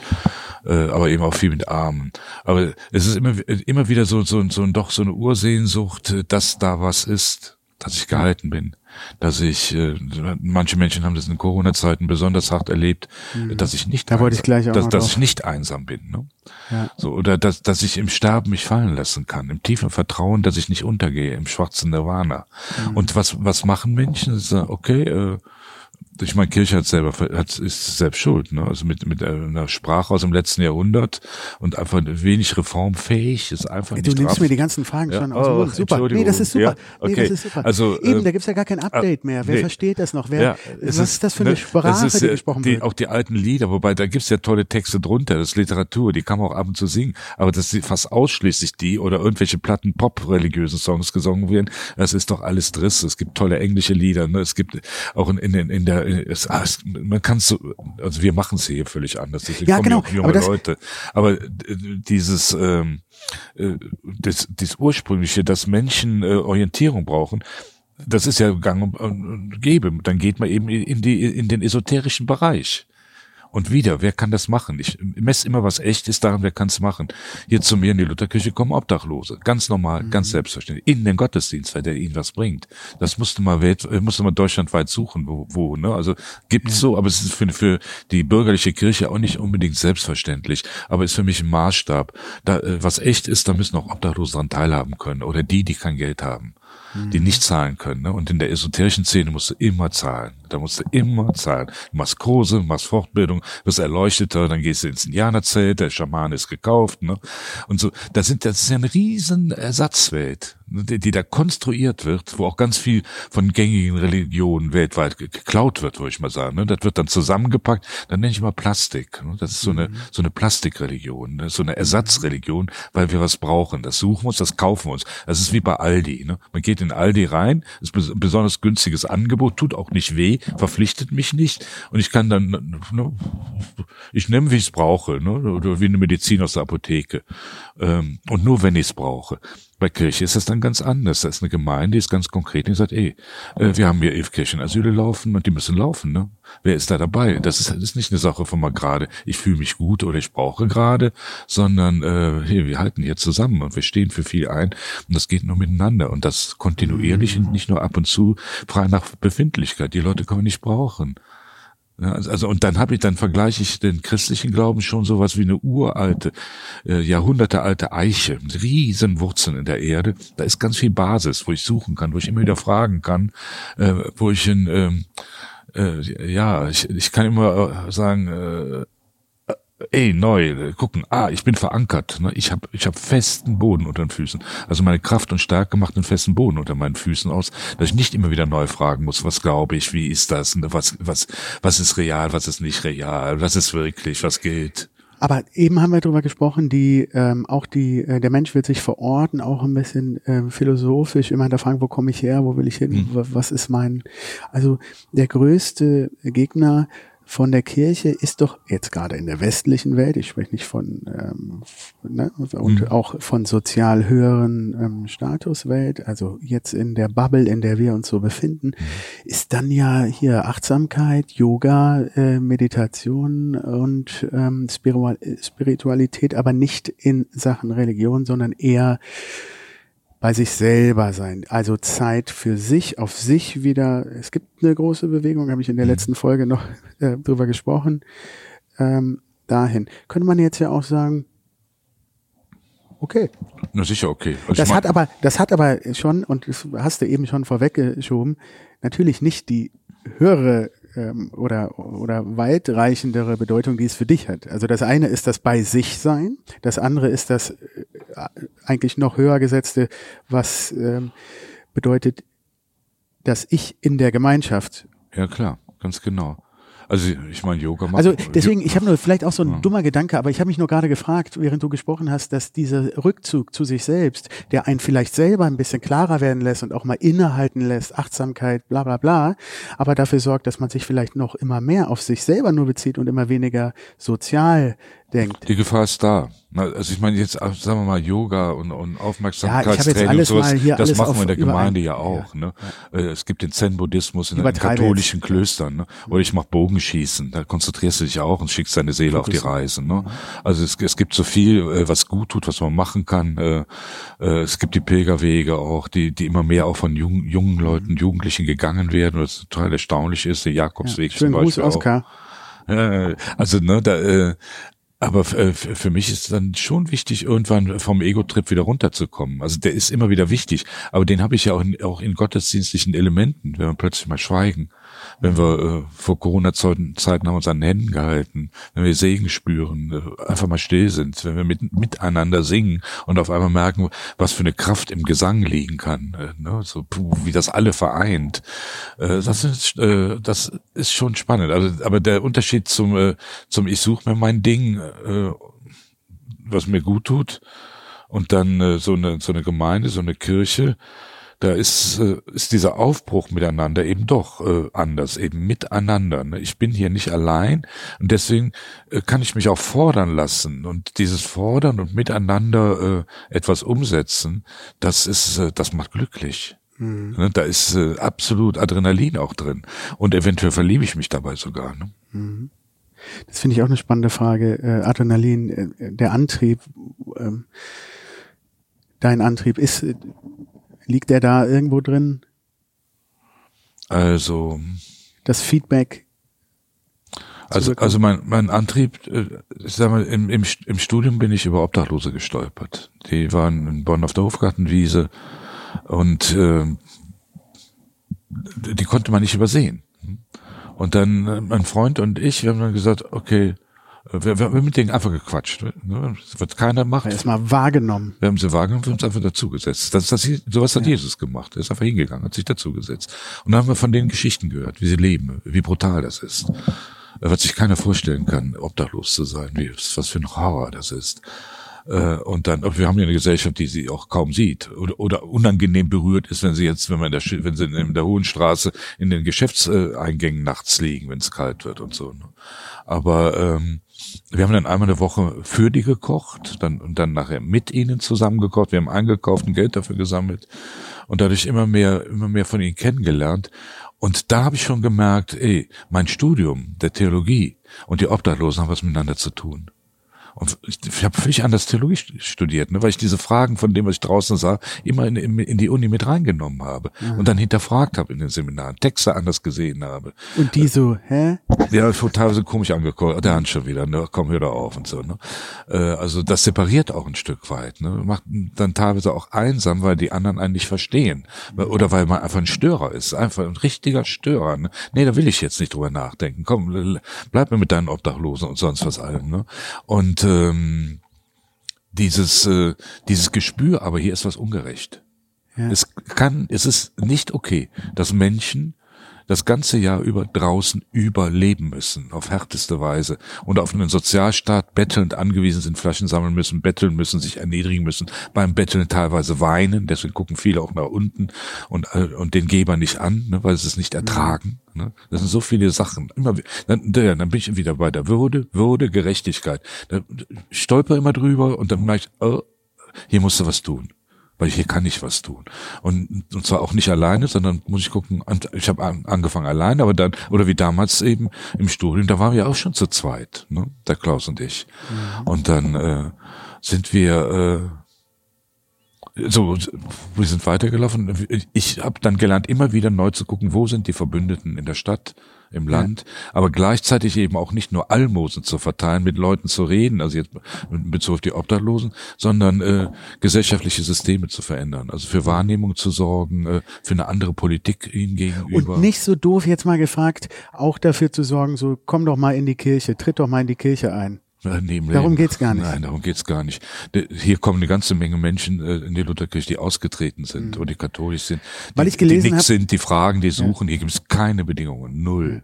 B: Äh, aber eben auch viel mit Armen. Aber es ist immer, immer wieder so, so, so doch so eine Ursehnsucht, äh, dass da was ist, dass ich gehalten bin, dass ich, äh, manche Menschen haben das in Corona-Zeiten besonders hart erlebt, dass ich nicht,
A: Mhm. Da wollte ich gleich auch
B: dass, dass ich nicht einsam bin, ne?
A: Ja.
B: So, oder dass, dass ich im Sterben mich fallen lassen kann, im tiefen Vertrauen, dass ich nicht untergehe, im schwarzen Nirvana.
A: Mhm.
B: Und was, was machen Menschen? Sie sagen, okay, äh, ich meine, Kirche hat selber, hat, ist selbst schuld, ne? Also mit, mit einer Sprache aus dem letzten Jahrhundert und einfach wenig reformfähig, ist einfach
A: Du
B: nicht
A: nimmst
B: drauf.
A: mir die ganzen Fragen
B: Ja.
A: schon aus dem
B: Oh,
A: Mund. Super. Nee, das ist super.
B: Ja,
A: Nee,
B: okay.
A: das ist super.
B: Also,
A: Eben,
B: äh,
A: da gibt's ja gar kein Update mehr. Wer
B: nee.
A: versteht das noch? Wer,
B: Ja,
A: was ist, das für eine
B: ne,
A: Sprache,
B: ist,
A: die
B: äh,
A: gesprochen
B: die,
A: wird?
B: Auch die alten Lieder, wobei da gibt's ja tolle Texte drunter, das ist Literatur, die kann man auch ab und zu singen, aber dass sie fast ausschließlich die oder irgendwelche platten Pop-religiösen Songs gesungen werden, das ist doch alles Driss. Es gibt tolle englische Lieder, ne? es gibt auch in, in, in der es, es, man kann so, also wir machen es hier völlig anders. Deswegen
A: Ja, genau,
B: junge
A: aber das-
B: Leute. Aber dieses, ähm, äh, das, das ursprüngliche, dass Menschen äh, Orientierung brauchen, das ist ja gang und gäbe. Dann geht man eben in die in den esoterischen Bereich. Und wieder, wer kann das machen? Ich messe immer, was echt ist daran, wer kann es machen. Hier zu mir in die Lutherkirche kommen Obdachlose. Ganz normal,
A: Mhm.
B: ganz selbstverständlich. In den Gottesdienst, weil der ihnen was bringt. Das musste man, welt, äh, musste man deutschlandweit suchen, wo, wo ne? Also gibt's so, aber es ist für, für die bürgerliche Kirche auch nicht unbedingt selbstverständlich. Aber ist für mich ein Maßstab. Da, äh, was echt ist, da müssen auch Obdachlose daran teilhaben können. Oder die, die kein Geld haben die nicht zahlen können. Ne? Und in der esoterischen Szene musst du immer zahlen. Da musst du immer zahlen. Du machst Kurse, machst Fortbildung, wirst erleuchteter, dann gehst du ins Indianerzelt, der Schaman ist gekauft. Ne? Und so, das, sind, das ist ja eine riesen Ersatzwelt, ne, die, die da konstruiert wird, wo auch ganz viel von gängigen Religionen weltweit ge- geklaut wird, würde ich mal sagen. Ne? Das wird dann zusammengepackt, dann nenne ich mal Plastik. Ne? Das ist so eine, so eine Plastikreligion, ne? so eine Ersatzreligion, weil wir was brauchen. Das suchen wir uns, das kaufen wir uns. Das ist wie bei Aldi. Ne? Man geht in Aldi rein, ist ein besonders günstiges Angebot, tut auch nicht weh, verpflichtet mich nicht und ich kann dann, ne, ich nehme, wie ich es brauche, ne? oder wie eine Medizin aus der Apotheke. Ähm, und nur, wenn ich es brauche. Bei Kirche ist das dann ganz anders. Da ist eine Gemeinde, die ist ganz konkret, die sagt, ey, äh, wir haben hier Kirchenasyle laufen und die müssen laufen. Ne? Wer ist da dabei? Das ist, das ist nicht eine Sache von mal gerade, ich fühle mich gut oder ich brauche gerade, sondern äh, hier, wir halten hier zusammen und wir stehen für viel ein und das geht nur miteinander und das kontinuierlich und nicht nur ab und zu frei nach Befindlichkeit. Die Leute kann man nicht brauchen. Ja, also, also und dann habe ich, dann vergleiche ich den christlichen Glauben schon sowas wie eine uralte, äh, jahrhundertealte Eiche, riesen Wurzeln in der Erde. Da ist ganz viel Basis, wo ich suchen kann, wo ich immer wieder fragen kann, äh, wo ich in, ähm, äh, ja, ich, ich kann immer äh, sagen, äh, ey, neu, äh, gucken, ah, ich bin verankert, ne? ich habe ich hab festen Boden unter den Füßen. Also meine Kraft und Stärke macht einen festen Boden unter meinen Füßen aus, dass ich nicht immer wieder neu fragen muss, was glaube ich, wie ist das, ne? was, was, was ist real, was ist nicht real, was ist wirklich, was gilt.
A: Aber eben haben wir darüber gesprochen, die ähm, auch die äh, der Mensch wird sich verorten, auch ein bisschen ähm, philosophisch immer hinterfragen, wo komme ich her, wo will ich hin, wa- was ist mein also der größte Gegner von der Kirche ist doch jetzt gerade in der westlichen Welt, ich spreche nicht von ähm, ne, und
B: Mhm.
A: auch von sozial höheren ähm, Statuswelt, also jetzt in der Bubble, in der wir uns so befinden, ist dann ja hier Achtsamkeit, Yoga, äh, Meditation und ähm, Spiritual Spiritualität, aber nicht in Sachen Religion, sondern eher bei sich selber sein. Also Zeit für sich, auf sich wieder. Es gibt eine große Bewegung, habe ich in der letzten Folge noch äh, drüber gesprochen. Ähm, dahin. Könnte man jetzt ja auch sagen, okay.
B: Na sicher, okay. Also
A: Das hat aber, das hat aber schon, und das hast du eben schon vorweggeschoben, natürlich nicht die höhere ähm, oder, oder weitreichendere Bedeutung, die es für dich hat. Also das eine ist das bei sich sein, das andere ist das äh, eigentlich noch höher gesetzte, was ähm, bedeutet, dass ich in der Gemeinschaft
B: ja klar, ganz genau. Also ich meine, Yoga macht.
A: Also deswegen, ich habe nur vielleicht auch so ein dummer Gedanke, aber ich habe mich nur gerade gefragt, während du gesprochen hast, dass dieser Rückzug zu sich selbst, der einen vielleicht selber ein bisschen klarer werden lässt und auch mal innehalten lässt, Achtsamkeit, bla bla bla, aber dafür sorgt, dass man sich vielleicht noch immer mehr auf sich selber nur bezieht und immer weniger sozial denkt.
B: Die Gefahr ist da. Also ich meine jetzt, äh, sagen wir mal, Yoga und, und
A: Ja,
B: Aufmerksamkeitstraining
A: jetzt alles
B: und sowas, das machen wir in der Gemeinde ja auch. Ne? Äh, Es gibt den Zen-Buddhismus in den katholischen Klöstern. Ne? Oder ich mache Bogenschießen, da konzentrierst du dich auch und schickst deine Seele auf die Reise. Ne? Also es, es gibt so viel, äh, was gut tut, was man machen kann. Äh, Es gibt die Pilgerwege auch, die, die immer mehr auch von jungen, jungen Leuten, Jugendlichen gegangen werden, was total erstaunlich ist. Der Jakobsweg zum
A: Schönen Gruß,
B: Beispiel auch.
A: Oskar.
B: Ja, also ne, da, äh, aber äh, für mich ist dann schon wichtig, irgendwann vom Ego-Trip wieder runterzukommen. Also der ist immer wieder wichtig, aber den habe ich ja auch in, auch in gottesdienstlichen Elementen, wenn wir plötzlich mal schweigen, wenn wir äh, vor Corona-Zeiten Zeiten haben uns an den Händen gehalten, wenn wir Segen spüren, äh, einfach mal still sind, wenn wir mit, miteinander singen und auf einmal merken, was für eine Kraft im Gesang liegen kann, äh, ne? so puh, wie das alle vereint. Äh, das ist äh, das ist schon spannend. Also, aber der Unterschied zum äh, zum ich suche mir mein Ding, äh, was mir gut tut, und dann äh, so eine so eine Gemeinde, so eine Kirche, da ist, äh, ist dieser Aufbruch miteinander eben doch äh, anders, eben miteinander. Ne? Ich bin hier nicht allein und deswegen äh, kann ich mich auch fordern lassen und dieses Fordern und miteinander äh, etwas umsetzen, das ist, äh, das macht glücklich. Mhm. Ne? Da ist äh, absolut Adrenalin auch drin und eventuell verliebe ich mich dabei sogar. Ne? Mhm.
A: Das finde ich auch eine spannende Frage. Äh, Adrenalin, äh, der Antrieb, äh, dein Antrieb ist, äh, liegt der da irgendwo drin?
B: Also.
A: Das Feedback.
B: Also, also mein, mein Antrieb, äh, ich sag mal, im, im, im Studium bin ich über Obdachlose gestolpert. Die waren in Bonn auf der Hofgartenwiese und äh, die konnte man nicht übersehen. Und dann äh, mein Freund und ich, wir haben dann gesagt, okay, wir, wir haben mit denen einfach gequatscht. Ne? Das wird keiner machen.
A: Erstmal wahrgenommen.
B: Wir haben sie wahrgenommen, wir haben uns einfach dazugesetzt. Das, das, sowas hat ja. Jesus gemacht. Er ist einfach hingegangen, hat sich dazugesetzt. Und dann haben wir von denen Geschichten gehört, wie sie leben, wie brutal das ist. Was sich keiner vorstellen kann, obdachlos zu sein, wie, was für ein Horror das ist. Äh, und dann, wir haben ja eine Gesellschaft, die sie auch kaum sieht oder, oder unangenehm berührt ist, wenn sie jetzt, wenn man in der, wenn sie in der Hohen Straße in den Geschäftseingängen nachts liegen, wenn es kalt wird und so. Ne? Aber ähm, wir haben dann einmal eine Woche für die gekocht, dann und dann nachher mit ihnen zusammen gekocht. Wir haben eingekauft und Geld dafür gesammelt und dadurch immer mehr, immer mehr von ihnen kennengelernt. Und da habe ich schon gemerkt, ey, mein Studium der Theologie und die Obdachlosen haben was miteinander zu tun. Und ich, ich habe völlig anders Theologie studiert, ne, weil ich diese Fragen von dem, was ich draußen sah, immer in, in, in die Uni mit reingenommen habe mhm. und dann hinterfragt habe in den Seminaren, Texte anders gesehen habe.
A: Und die so, hä?
B: Ja, teilweise komisch angeguckt, der Hand schon wieder, ne, komm, hör da auf und so. Ne. Äh, also das separiert auch ein Stück weit, ne, macht dann teilweise auch einsam, weil die anderen einen nicht verstehen oder weil man einfach ein Störer ist, einfach ein richtiger Störer. Ne. Nee, da will ich jetzt nicht drüber nachdenken. Komm, bleib mir mit deinen Obdachlosen und sonst was allem. Ne. Und ähm, dieses, äh, dieses Gespür, aber hier ist was ungerecht. Ja. Es kann, es ist nicht okay, dass Menschen das ganze Jahr über draußen überleben müssen, auf härteste Weise und auf einen Sozialstaat bettelnd angewiesen sind, Flaschen sammeln müssen, betteln müssen, sich erniedrigen müssen, beim Betteln teilweise weinen, deswegen gucken viele auch nach unten und, äh, und den Geber nicht an, ne, weil sie es nicht ertragen. Ne? Das sind so viele Sachen. Immer, dann, dann bin ich wieder bei der Würde, Würde, Gerechtigkeit. Da stolper immer drüber und dann merke ich, oh, hier musst du was tun weil hier kann ich was tun. Und, und zwar auch nicht alleine, sondern muss ich gucken, ich habe angefangen alleine, aber dann, oder wie damals eben im Studium, da waren wir auch schon zu zweit, ne? der Klaus und ich. Mhm. Und dann äh, sind wir äh, so, wir sind weitergelaufen. Ich habe dann gelernt, immer wieder neu zu gucken, wo sind die Verbündeten in der Stadt, im Land, ja. aber gleichzeitig eben auch nicht nur Almosen zu verteilen, mit Leuten zu reden, also jetzt in Bezug auf die Obdachlosen, sondern äh, gesellschaftliche Systeme zu verändern, also für Wahrnehmung zu sorgen, äh, für eine andere Politik ihnen gegenüber.
A: Und nicht so doof jetzt mal gefragt, auch dafür zu sorgen, so komm doch mal in die Kirche, tritt doch mal in die Kirche ein.
B: Neben
A: darum geht's gar nicht.
B: Nein, darum geht's gar nicht. Hier kommen eine ganze Menge Menschen äh, in die Lutherkirche, die ausgetreten sind mhm. und die katholisch sind, die,
A: Weil ich gelesen
B: die
A: nix
B: sind, die fragen, die suchen. Ja. Hier gibt's keine Bedingungen, null.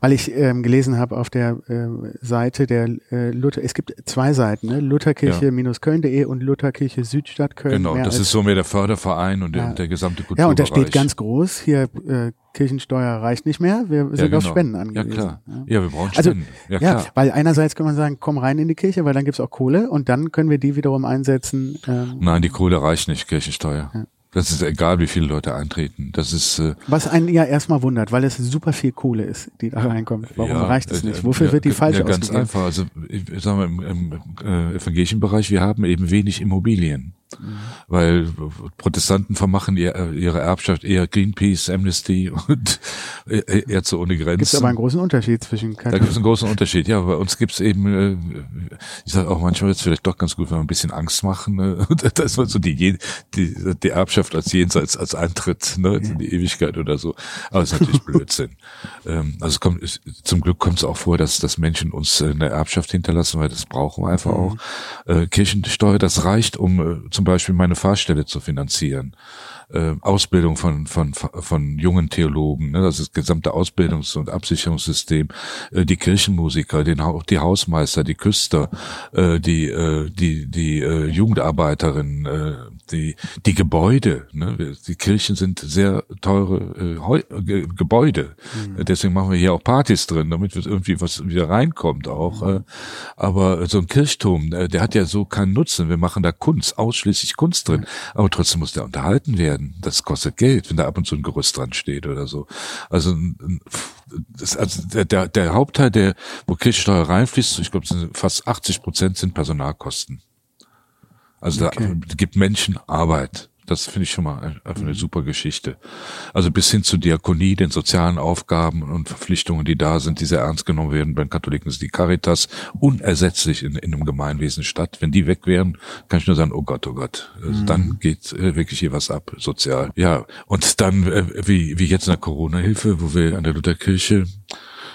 A: Weil ich ähm, gelesen habe auf der äh, Seite der äh, Luther, es gibt zwei Seiten, ne? Lutherkirche-köln.de und Lutherkirche Südstadt Köln.
B: Genau, das ist so mehr der Förderverein und ja. der, gesamte Kulturbereich.
A: Ja, und da steht ganz groß hier äh, Kirchensteuer reicht nicht mehr, wir sind ja, genau. auf Spenden angewiesen.
B: Ja, klar. Ja, wir brauchen also, Spenden.
A: Also, ja, klar. ja, weil einerseits kann man sagen, komm rein in die Kirche, weil dann gibt's auch Kohle und dann können wir die wiederum einsetzen.
B: Ähm, Nein, die Kohle reicht nicht, Kirchensteuer. Ja. Das ist egal, wie viele Leute eintreten. Das ist äh,
A: was einen ja erstmal wundert, weil es super viel Kohle ist, die da reinkommt. Warum ja, reicht es nicht? Wofür ja, wird die falsch ja,
B: ganz
A: ausgegeben?
B: einfach. Also ich, sag mal im, im äh, evangelischen Bereich, wir haben eben wenig Immobilien. Mhm. Weil Protestanten vermachen ihr, ihre Erbschaft eher Greenpeace, Amnesty *laughs* und Ärzte ohne Grenzen.
A: Gibt aber einen großen Unterschied zwischen
B: Da gibt es einen großen Unterschied, ja. Bei uns gibt es eben, äh, ich sage auch manchmal jetzt vielleicht doch ganz gut, wenn wir ein bisschen Angst machen, ne? *laughs* dass man so die, die, die Erbschaft als jenseits als Eintritt ne? in die Ewigkeit oder so. Aber es ist natürlich *laughs* Blödsinn. ähm, also es kommt, es, zum Glück kommt es auch vor, dass, dass Menschen uns eine Erbschaft hinterlassen, weil das brauchen wir einfach mhm. auch. Äh, Kirchensteuer, das reicht, um äh, zum Beispiel meine Fahrstelle zu finanzieren. Äh, Ausbildung von, von, von jungen Theologen, ne, das ist das gesamte Ausbildungs- und Absicherungssystem, äh, die Kirchenmusiker, den, die Hausmeister, die Küster, äh, die, äh, die, die äh, Jugendarbeiterinnen, äh, die, die Gebäude, ne? die Kirchen sind sehr teure äh, Ge Gebäude. Mhm. Deswegen machen wir hier auch Partys drin, damit irgendwie was wieder reinkommt auch. Mhm. Aber so ein Kirchturm, äh, der hat ja so keinen Nutzen. Wir machen da Kunst, ausschließlich Kunst drin. Mhm. Aber trotzdem muss der unterhalten werden. Das kostet Geld, wenn da ab und zu ein Gerüst dran steht oder so. Also, das, also der, der, der Hauptteil, der, wo Kirchensteuer reinfließt, ich glaube, fast 80 Prozent sind Personalkosten. Also okay. da gibt Menschen Arbeit. Das finde ich schon mal einfach eine mhm. super Geschichte. Also bis hin zur Diakonie, den sozialen Aufgaben und Verpflichtungen, die da sind, die sehr ernst genommen werden. Bei den Katholiken ist die Caritas unersetzlich in, in einem Gemeinwesen statt. Wenn die weg wären, kann ich nur sagen, oh Gott, oh Gott. Also mhm. Dann geht äh, wirklich hier was ab, sozial. Ja, und dann, äh, wie, wie jetzt in der Corona-Hilfe, wo wir an der Lutherkirche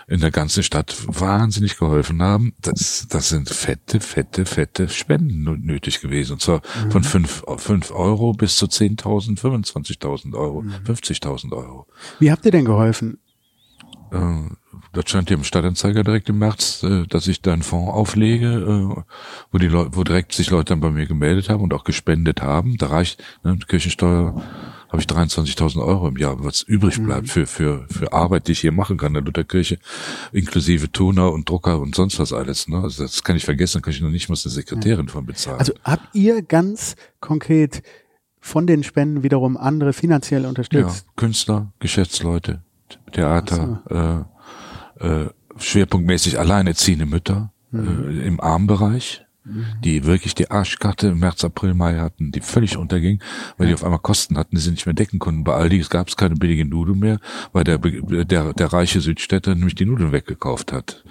B: in der ganzen Stadt wahnsinnig geholfen haben. Das, das sind fette, fette, fette Spenden nötig gewesen. Und zwar mhm. von fünf, fünf Euro bis zu 10.000, 25.000 Euro, mhm. 50.000 Euro.
A: Wie habt ihr denn geholfen?
B: Äh, das stand hier im Stadtanzeiger direkt im März, äh, dass ich da einen Fonds auflege, äh, wo die Leute, wo direkt sich Leute dann bei mir gemeldet haben und auch gespendet haben. Da reicht ne, Kirchensteuer habe ich 23.000 Euro im Jahr, was übrig mhm. bleibt für, für, für Arbeit, die ich hier machen kann in der Lutherkirche, inklusive Tuner und Drucker und sonst was alles. Ne? Also das kann ich vergessen, kann ich noch nicht mal eine Sekretärin von bezahlen.
A: Also habt ihr ganz konkret von den Spenden wiederum andere finanziell unterstützt?
B: Ja, Künstler, Geschäftsleute, Theater, so. äh, äh, schwerpunktmäßig alleinerziehende Mütter mhm. äh, im Armbereich die wirklich die Arschkarte im März, April, Mai hatten, die völlig unterging, weil die auf einmal Kosten hatten, die sie nicht mehr decken konnten. Bei Aldi gab es keine billigen Nudeln mehr, weil der, der, der reiche Südstädter nämlich die Nudeln weggekauft hat.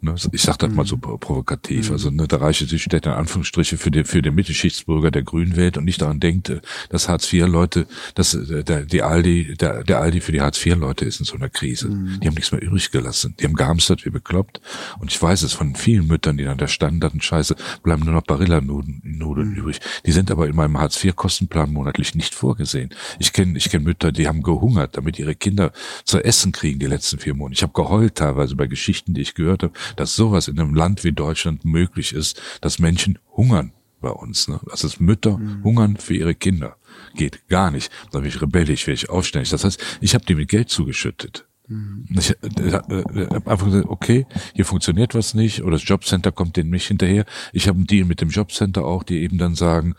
B: Ne? Ich sage das mal so mhm. provokativ. Mhm. Also ne, der reiche Südstädter in Anführungsstriche für den, für den Mittelschichtsbürger der Grün wählt und nicht daran denkt, dass Hartz-IV-Leute, dass äh, der, die Aldi, der, der Aldi für die Hartz-IV-Leute ist in so einer Krise. Mhm. Die haben nichts mehr übrig gelassen. Die haben gehamstert wie bekloppt. Und ich weiß es von vielen Müttern, die dann da standen, hatten Scheiße, bleiben nur noch Barilla-Nudeln Nudeln mhm. übrig. Die sind aber in meinem Hartz-IV-Kostenplan monatlich nicht vorgesehen. Ich kenne ich kenn Mütter, die haben gehungert, damit ihre Kinder zu essen kriegen die letzten vier Monate. Ich habe geheult teilweise bei Geschichten, die ich gehört habe dass sowas in einem Land wie Deutschland möglich ist, dass Menschen hungern bei uns. Ne? Also dass Mütter mhm. hungern für ihre Kinder. Geht gar nicht. Da bin ich rebellisch, werde ich aufständig. Das heißt, ich habe die mit Geld zugeschüttet. Mhm. Ich äh, äh, habe einfach gesagt, okay, hier funktioniert was nicht oder das Jobcenter kommt denen nicht hinterher. Ich habe einen Deal mit dem Jobcenter auch, die eben dann sagen,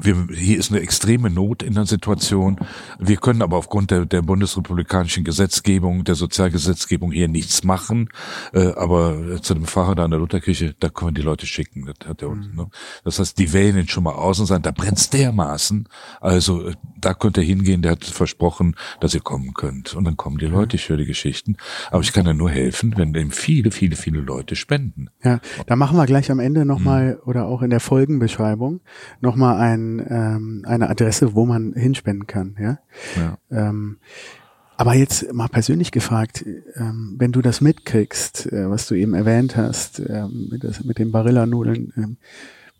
B: wir, hier ist eine extreme Not in der Situation. Wir können aber aufgrund der, der bundesrepublikanischen Gesetzgebung, der Sozialgesetzgebung hier nichts machen. Äh, aber zu dem Pfarrer da in der Lutherkirche, da können wir die Leute schicken. Das, hat er uns, mhm. ne? das heißt, die wählen ihn schon mal aus und sagen, da brennt's dermaßen. Also äh, da könnt ihr hingehen, der hat versprochen, dass ihr kommen könnt. Und dann kommen die mhm. Leute, ich höre die Geschichten. Aber ich kann ja nur helfen, wenn eben viele, viele, viele Leute spenden.
A: Ja, da machen wir gleich am Ende nochmal mhm. oder auch in der Folgenbeschreibung nochmal ein ähm, eine Adresse, wo man hinspenden kann. Ja. ja. Ähm, aber jetzt mal persönlich gefragt, ähm, wenn du das mitkriegst, äh, was du eben erwähnt hast, ähm, mit, das, mit den Barilla-Nudeln, ähm,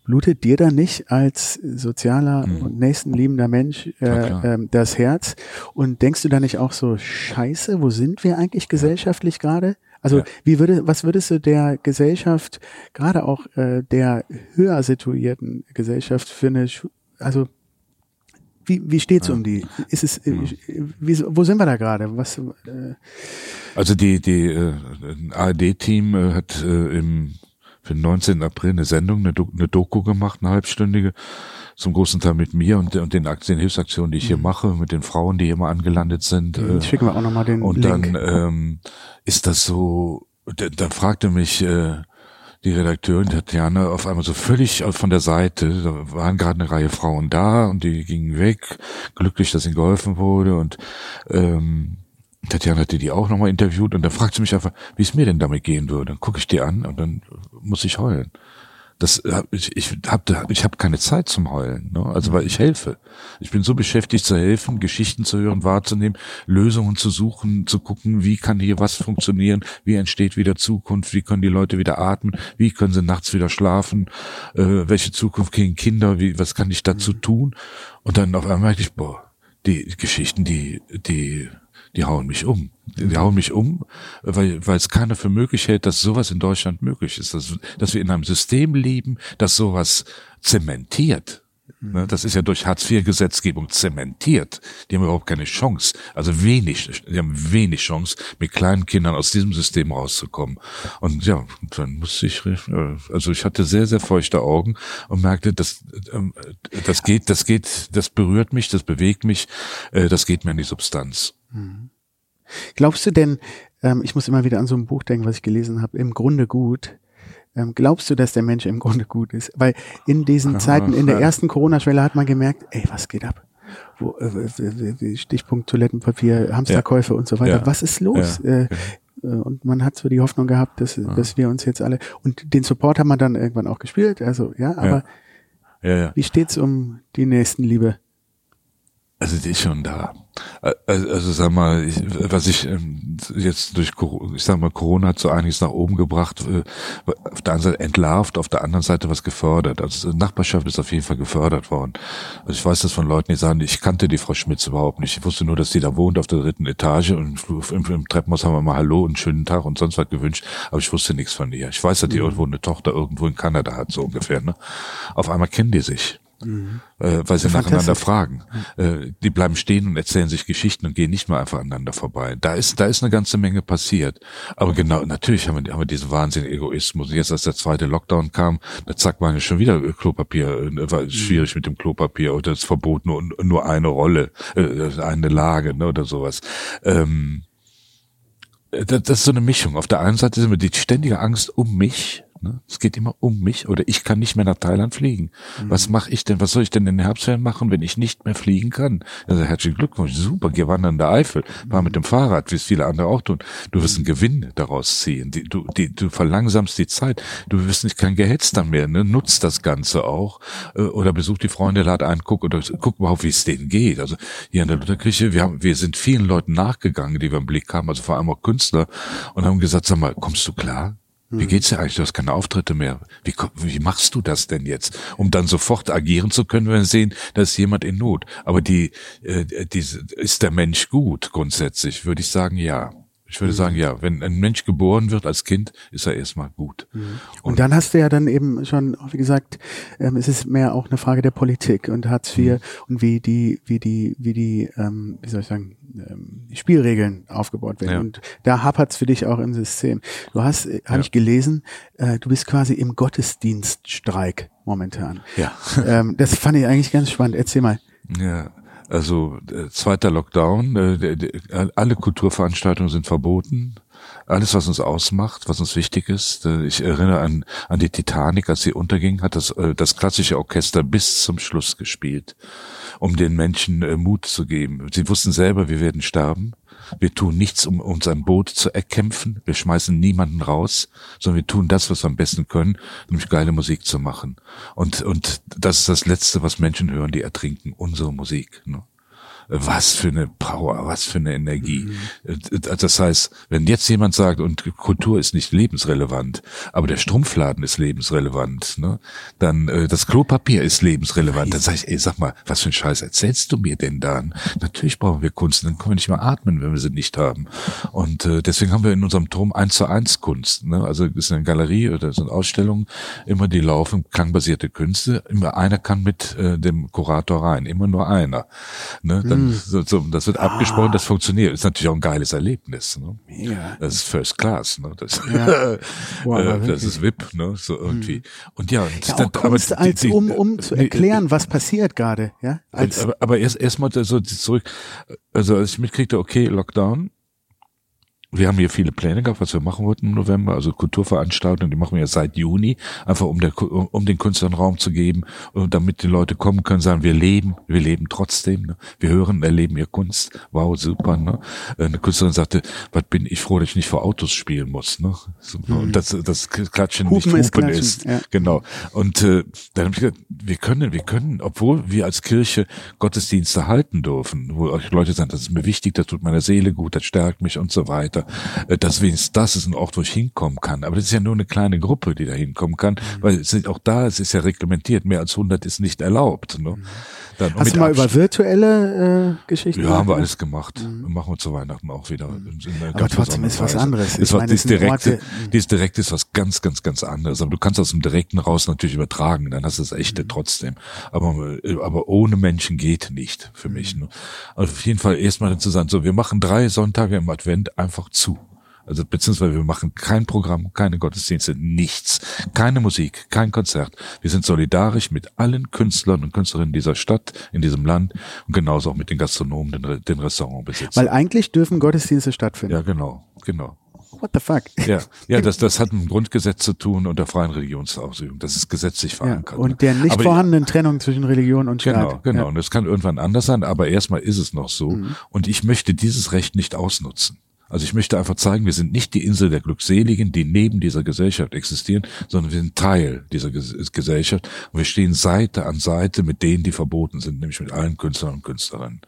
A: blutet dir da nicht als sozialer mhm. und nächstenliebender Mensch äh, äh, das Herz? Und denkst du da nicht auch so, scheiße, wo sind wir eigentlich gesellschaftlich gerade? Also ja. wie würde, was würdest du der Gesellschaft, gerade auch äh, der höher situierten Gesellschaft für eine also wie, wie steht's ja. um die? Ist es, äh, wie, wo sind wir da gerade? Was? Äh
B: also die die äh, ARD-Team äh, hat äh, im für den 19. April eine Sendung, eine, Do eine Doku gemacht, eine halbstündige, zum großen Teil mit mir und, und den, den Hilfsaktionen, die ich hier mhm. mache, mit den Frauen, die hier mal angelandet sind.
A: Äh, schicken wir auch nochmal den
B: Und Link. dann ähm, ist das so, dann fragte mich äh, die Redakteurin Tatjana auf einmal so völlig von der Seite, da waren gerade eine Reihe Frauen da und die gingen weg, glücklich, dass ihnen geholfen wurde und ähm, Tatjana hatte die auch nochmal interviewt und dann fragt sie mich einfach, wie es mir denn damit gehen würde. Dann gucke ich die an und dann muss ich heulen. Das ich, ich habe ich hab keine Zeit zum Heulen, ne? also weil ich helfe. Ich bin so beschäftigt zu helfen, Geschichten zu hören, wahrzunehmen, Lösungen zu suchen, zu gucken, wie kann hier was funktionieren, wie entsteht wieder Zukunft, wie können die Leute wieder atmen, wie können sie nachts wieder schlafen, äh, welche Zukunft kriegen Kinder, wie was kann ich dazu mhm. tun? Und dann auf einmal merke ich, boah, die Geschichten, die die die hauen mich um. Die hauen mich um, weil, weil es keiner für möglich hält, dass sowas in Deutschland möglich ist. Dass, dass wir in einem System leben, das sowas zementiert. Ne, das ist ja durch Hartz-IV-Gesetzgebung zementiert. Die haben überhaupt keine Chance, also wenig, die haben wenig Chance, mit kleinen Kindern aus diesem System rauszukommen. Und ja, dann musste ich, äh, also ich hatte sehr, sehr feuchte Augen und merkte, das, ähm, das geht, das geht, das berührt mich, das bewegt mich, äh, das geht mir in die Substanz.
A: Mhm. Glaubst du denn, ähm, ich muss immer wieder an so ein Buch denken, was ich gelesen habe, im Grunde gut, ähm, glaubst du, dass der Mensch im Grunde gut ist? Weil in diesen Zeiten, in der ersten Corona-Schwelle hat man gemerkt, ey, was geht ab? Wo, äh, Stichpunkt Toilettenpapier, Hamsterkäufe ja. und so weiter. Ja. Was ist los? Ja. Äh, äh, und man hat so die Hoffnung gehabt, dass, dass wir uns jetzt alle und den Support haben wir dann irgendwann auch gespielt. Also ja, aber wie steht's um die Nächstenliebe?
B: Also die ist schon da. Also, also sag mal, ich, was ich ähm, jetzt durch ich sag mal Corona hat so einiges nach oben gebracht, äh, auf der einen Seite entlarvt, auf der anderen Seite was gefördert. Also Nachbarschaft ist auf jeden Fall gefördert worden. Also ich weiß das von Leuten, die sagen, ich kannte die Frau Schmitz überhaupt nicht. Ich wusste nur, dass die da wohnt auf der dritten Etage und im, im Treppenhaus haben wir mal Hallo und schönen Tag und sonst was gewünscht, aber ich wusste nichts von ihr. Ich weiß, dass die mhm. irgendwo eine Tochter irgendwo in Kanada hat, so ungefähr. Ne? Auf einmal kennen die sich. Mhm. Äh, weil sie nacheinander fragen. Äh, die bleiben stehen und erzählen sich Geschichten und gehen nicht mehr einfach aneinander vorbei. Da ist, da ist eine ganze Menge passiert. Aber genau, natürlich haben wir, haben wir diesen wahnsinnigen Egoismus. Und jetzt, als der zweite Lockdown kam, da zack, war ja schon wieder Klopapier, äh, war mhm. schwierig mit dem Klopapier oder das Verbot nur, nur eine Rolle, äh, eine Lage, ne, oder sowas. Ähm, das, das ist so eine Mischung. Auf der einen Seite sind wir die ständige Angst um mich, Ne? Es geht immer um mich oder ich kann nicht mehr nach Thailand fliegen. Mhm. Was mache ich denn? Was soll ich denn in den Herbstferien machen, wenn ich nicht mehr fliegen kann? Also herzlichen Glückwunsch, super, geh wandern in der Eifel, fahr mit dem Fahrrad, wie es viele andere auch tun. Du wirst einen Gewinn daraus ziehen. Die, du, die, du verlangsamst die Zeit. Du wirst nicht kein Gehetz dann mehr. Ne? Nutzt das Ganze auch äh, oder besuch die Freunde, lad ein, guck oder guck überhaupt, wie es denen geht. Also hier in der Lutherkirche, wir haben, wir sind vielen Leuten nachgegangen, die wir im Blick haben, also vor allem auch Künstler und haben gesagt, sag mal, kommst du klar? Wie geht's dir eigentlich? Du hast keine Auftritte mehr. Wie, wie machst du das denn jetzt? Um dann sofort agieren zu können, wenn wir sehen, da ist jemand in Not. Aber die, äh, die, ist der Mensch gut grundsätzlich? Würde ich sagen, ja. Ich würde mhm. sagen, ja, wenn ein Mensch geboren wird als Kind, ist er erstmal gut.
A: Mhm. Und, und, dann hast du ja dann eben schon, wie gesagt, ähm, es ist mehr auch eine Frage der Politik und Hartz IV mhm. und wie die, wie die, wie die, ähm, wie soll ich sagen, ähm, Spielregeln aufgebaut werden. Ja. Und da hapert's für dich auch im System. Du hast, äh, habe ja. ich gelesen, äh, du bist quasi im Gottesdienststreik momentan.
B: Ja.
A: ähm, das fand ich eigentlich ganz spannend. Erzähl mal.
B: Ja, also äh, zweiter Lockdown, äh, alle Kulturveranstaltungen sind verboten. Alles, was uns ausmacht, was uns wichtig ist. Äh, ich erinnere an, an die Titanic, als sie unterging, hat das, äh, das klassische Orchester bis zum Schluss gespielt, um den Menschen äh, Mut zu geben. Sie wussten selber, wir werden sterben. Wir tun nichts, um uns ein Boot zu erkämpfen. Wir schmeißen niemanden raus, sondern wir tun das, was wir am besten können, nämlich geile Musik zu machen. Und, und das ist das Letzte, was Menschen hören, die ertrinken, unsere Musik. Ne? Was für eine Power, was für eine Energie. Mhm. Das heißt, wenn jetzt jemand sagt, und Kultur ist nicht lebensrelevant, aber der Strumpfladen ist lebensrelevant, ne, dann äh, das Klopapier ist lebensrelevant, dann sage ich, ey, sag mal, was für ein Scheiß erzählst du mir denn dann? Natürlich brauchen wir Kunst, dann können wir nicht mehr atmen, wenn wir sie nicht haben. Und äh, deswegen haben wir in unserem Turm eins zu eins Kunst. Ne? Also ist eine Galerie oder sind Ausstellungen, immer die laufen, klangbasierte Künste. Immer einer kann mit äh, dem Kurator rein, immer nur einer. Ne? Dann hm. so, so, das wird ah. abgesprochen, das funktioniert. Ist natürlich auch ein geiles Erlebnis. Ne? Ja. Das ist First Class. Ne? Das, ja. *laughs* wow, äh, das ist VIP, ne? so irgendwie. Hm. Und ja,
A: ja dann, aber als die, um um zu erklären, was passiert gerade. Ja.
B: Als aber, aber erst erstmal so zurück. Also als ich mitkriegte, okay, Lockdown, wir haben hier viele Pläne gehabt, was wir machen wollten im November, also Kulturveranstaltungen, die machen wir ja seit Juni, einfach um, der, um den Künstlern Raum zu geben und damit die Leute kommen können, sagen, wir leben, wir leben trotzdem, ne? wir hören, erleben hier Kunst, wow, super. Ne? Eine Künstlerin sagte, was bin ich froh, dass ich nicht vor Autos spielen muss. Ne? So, mhm. Und das, das Klatschen Hupen nicht Hupen ist, ist. Ja. genau. Und äh, dann habe ich gesagt, wir können, wir können, obwohl wir als Kirche Gottesdienste halten dürfen, wo euch Leute sagen, das ist mir wichtig, das tut meiner Seele gut, das stärkt mich und so weiter, weiter. Äh, Das wenigstens das ist ein Ort, wo ich hinkommen kann. Aber das ist ja nur eine kleine Gruppe, die da hinkommen kann,
A: Mhm.
B: weil es sind auch da, es ist ja reglementiert, mehr als 100 ist nicht erlaubt. Ne? Dann
A: Mhm. Hast
B: mit
A: du mal
B: Abstand-
A: über virtuelle äh, Geschichten?
B: ja, haben wir alles gemacht. Machen wir zu Weihnachten auch wieder. Einer
A: Aber trotzdem ist was anderes.
B: Ist was,
A: meine, es
B: dieses direkte,
A: Orte-
B: dieses direkte ist was ganz, ganz, ganz anderes. Aber du kannst aus dem Direkten raus natürlich übertragen. Dann hast du das Echte trotzdem. Aber, aber ohne Menschen geht nicht für mich. Ne? Also auf jeden Fall erstmal zu sagen, so, wir machen drei Sonntage im Advent einfach zu. Also beziehungsweise wir machen kein Programm, keine Gottesdienste, nichts, keine Musik, kein Konzert. Wir sind solidarisch mit allen Künstlern und Künstlerinnen dieser Stadt, in diesem Land und genauso auch mit den Gastronomen, den, den Restaurantbesitzern.
A: Weil eigentlich dürfen Gottesdienste stattfinden.
B: Ja, genau, genau.
A: What the fuck?
B: Ja, ja, *laughs* das, das hat mit dem Grundgesetz zu tun und der freien Religionsausübung. Das ist gesetzlich
A: Ja,
B: verankert.
A: und der nicht
B: Aber-
A: vorhandenen Trennung zwischen Religion und Staat.
B: Genau, genau.
A: Ja. Mhm.
B: Und es kann irgendwann anders sein, aber erstmal ist es noch so. Und ich möchte dieses Recht nicht ausnutzen. Also ich möchte einfach zeigen, wir sind nicht die Insel der Glückseligen, die neben dieser Gesellschaft existieren, sondern wir sind Teil dieser Ges Gesellschaft. Und wir stehen Seite an Seite mit denen, die verboten sind, nämlich mit allen Künstlern und Künstlerinnen.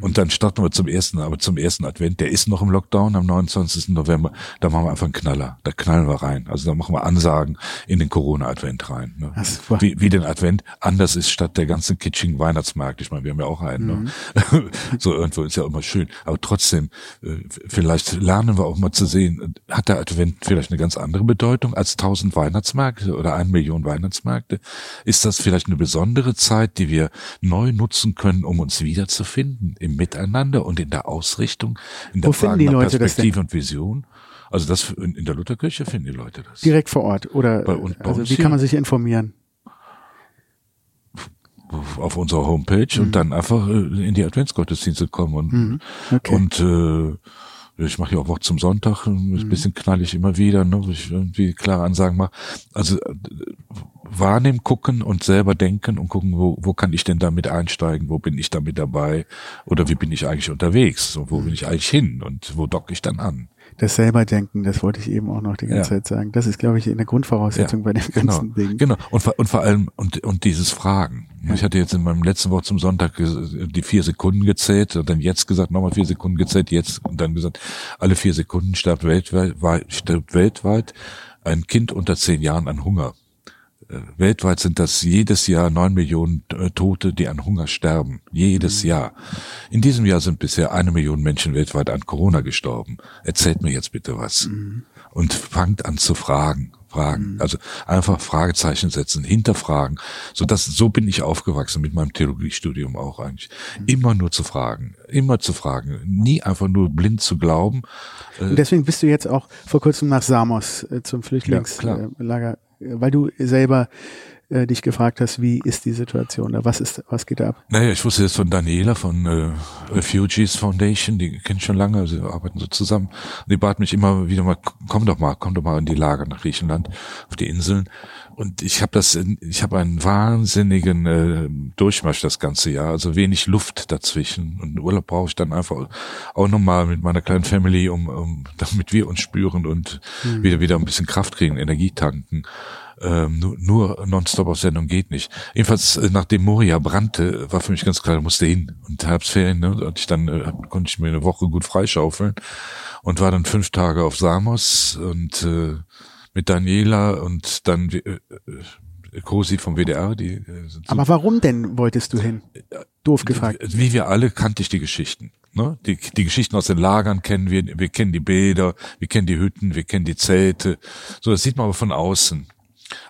B: Und dann starten wir zum ersten, aber zum ersten Advent, der ist noch im Lockdown am 29. November, da machen wir einfach einen Knaller, da knallen wir rein. Also da machen wir Ansagen in den Corona-Advent rein. Ne?
A: Ach.
B: Wie, wie den Advent anders ist statt der ganzen kitschigen Weihnachtsmarkt. Ich meine, wir haben ja auch einen. Ne? *laughs* so irgendwo ist ja immer schön. Aber trotzdem, äh, vielleicht lernen wir auch mal zu sehen, hat der Advent vielleicht eine ganz andere Bedeutung als tausend Weihnachtsmärkte oder eine Million Weihnachtsmärkte? Ist das vielleicht eine besondere Zeit, die wir neu nutzen können, um uns wiederzufinden im Miteinander und in der Ausrichtung, in der
A: Wo
B: Frage
A: die
B: nach
A: Leute
B: Perspektive und Vision? Also das in, in der Lutherkirche finden die Leute das.
A: Direkt vor Ort. Oder
B: Bei uns- bei
A: also
B: uns
A: wie
B: hier.
A: kann man sich informieren?
B: auf unserer Homepage und dann einfach äh, in die Adventsgottesdienste kommen und
A: Mhm. Okay.
B: und äh, ich mache ja auch Wort zum Sonntag, ein
A: Mhm.
B: bisschen knallig immer wieder, ne, wo ich irgendwie klare Ansagen mache. Also wahrnehmen, gucken und selber denken und gucken, wo, wo kann ich denn damit einsteigen, wo bin ich damit dabei oder wie bin ich eigentlich unterwegs und wo
A: Mhm.
B: bin ich eigentlich hin und wo docke ich dann an.
A: Das selber denken, das wollte ich eben auch noch die ganze
B: Ja.
A: Zeit sagen. Das ist, glaube ich, eine Grundvoraussetzung bei dem
B: genau,
A: ganzen Ding.
B: Genau. Und, vor- und vor allem, und, und dieses Fragen. Ich hatte jetzt in meinem letzten Wort zum Sonntag die vier Sekunden gezählt und dann jetzt gesagt, nochmal vier Sekunden gezählt, jetzt und dann gesagt, alle vier Sekunden stirbt weltweit, weit- stirbt weltweit ein Kind unter zehn Jahren an Hunger. Äh, Weltweit sind das jedes Jahr neun Millionen äh, Tote, die an Hunger sterben. Jedes Jahr. In diesem Jahr sind bisher eine Million Menschen weltweit an Corona gestorben. Erzählt mir jetzt bitte was. Und fangt an zu fragen. Fragen. Also einfach Fragezeichen setzen, hinterfragen. So das, so bin ich aufgewachsen mit meinem Theologiestudium auch eigentlich. Immer nur zu fragen. Immer zu fragen. Nie einfach nur blind zu glauben.
A: Und deswegen bist du jetzt auch vor kurzem nach Samos äh, zum. Flüchtlingslager, äh, weil du selber äh, dich gefragt hast, wie ist die Situation? Was ist, was geht da ab?
B: Naja, ich wusste jetzt von Daniela von äh, Refugees Foundation, die kennt schon lange, also wir arbeiten so zusammen. Und die bat mich immer wieder mal, komm doch mal, komm doch mal in die Lager nach Griechenland, auf die Inseln. Und ich habe das, ich habe einen wahnsinnigen äh, Durchmarsch das ganze Jahr, also wenig Luft dazwischen. Und Urlaub brauche ich dann einfach auch nochmal mit meiner kleinen Family, um, um *laughs* damit wir uns spüren und wieder wieder ein bisschen Kraft kriegen, Energie tanken. Ähm, nur, nur nonstop auf Sendung geht nicht. Jedenfalls, äh, nachdem Moria brannte, war für mich ganz klar, ich musste hin. Und Herbstferien, ne, und ich dann äh, konnte ich mir eine Woche gut freischaufeln und war dann fünf Tage auf Samos und äh, mit Daniela und dann äh, äh, Cosi vom WDR, die äh,
A: Aber warum denn wolltest du hin? Doof gefragt.
B: wie wir alle kannte ich die Geschichten. Ne? Die, die Geschichten aus den Lagern kennen wir, wir kennen die Bäder, wir kennen die Hütten, wir kennen die Zelte. So, das sieht man aber von außen.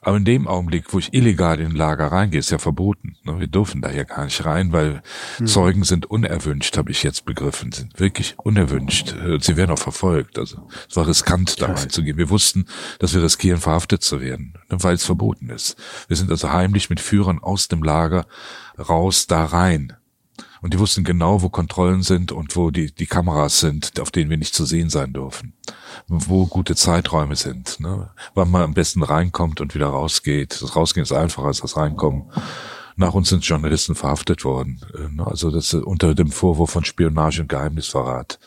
B: Aber in dem Augenblick, wo ich illegal in ein Lager reingehe, ist ja verboten. Ne? Wir dürfen da ja gar nicht rein, weil Zeugen sind unerwünscht, habe ich jetzt begriffen, sind wirklich unerwünscht. Äh, Sie werden auch verfolgt. Also es war riskant, da reinzugehen. Wir wussten, dass wir riskieren, verhaftet zu werden, ne? weil es verboten ist. Wir sind also heimlich mit Führern aus dem Lager raus da rein. Und die wussten genau, wo Kontrollen sind und wo die, die Kameras sind, auf denen wir nicht zu sehen sein dürfen. Wo gute Zeiträume sind, ne? wann man am besten reinkommt und wieder rausgeht. Das Rausgehen ist einfacher als das Reinkommen. Nach uns sind Journalisten verhaftet worden. äh, ne? Also das äh, unter dem Vorwurf von Spionage und Geheimnisverrat.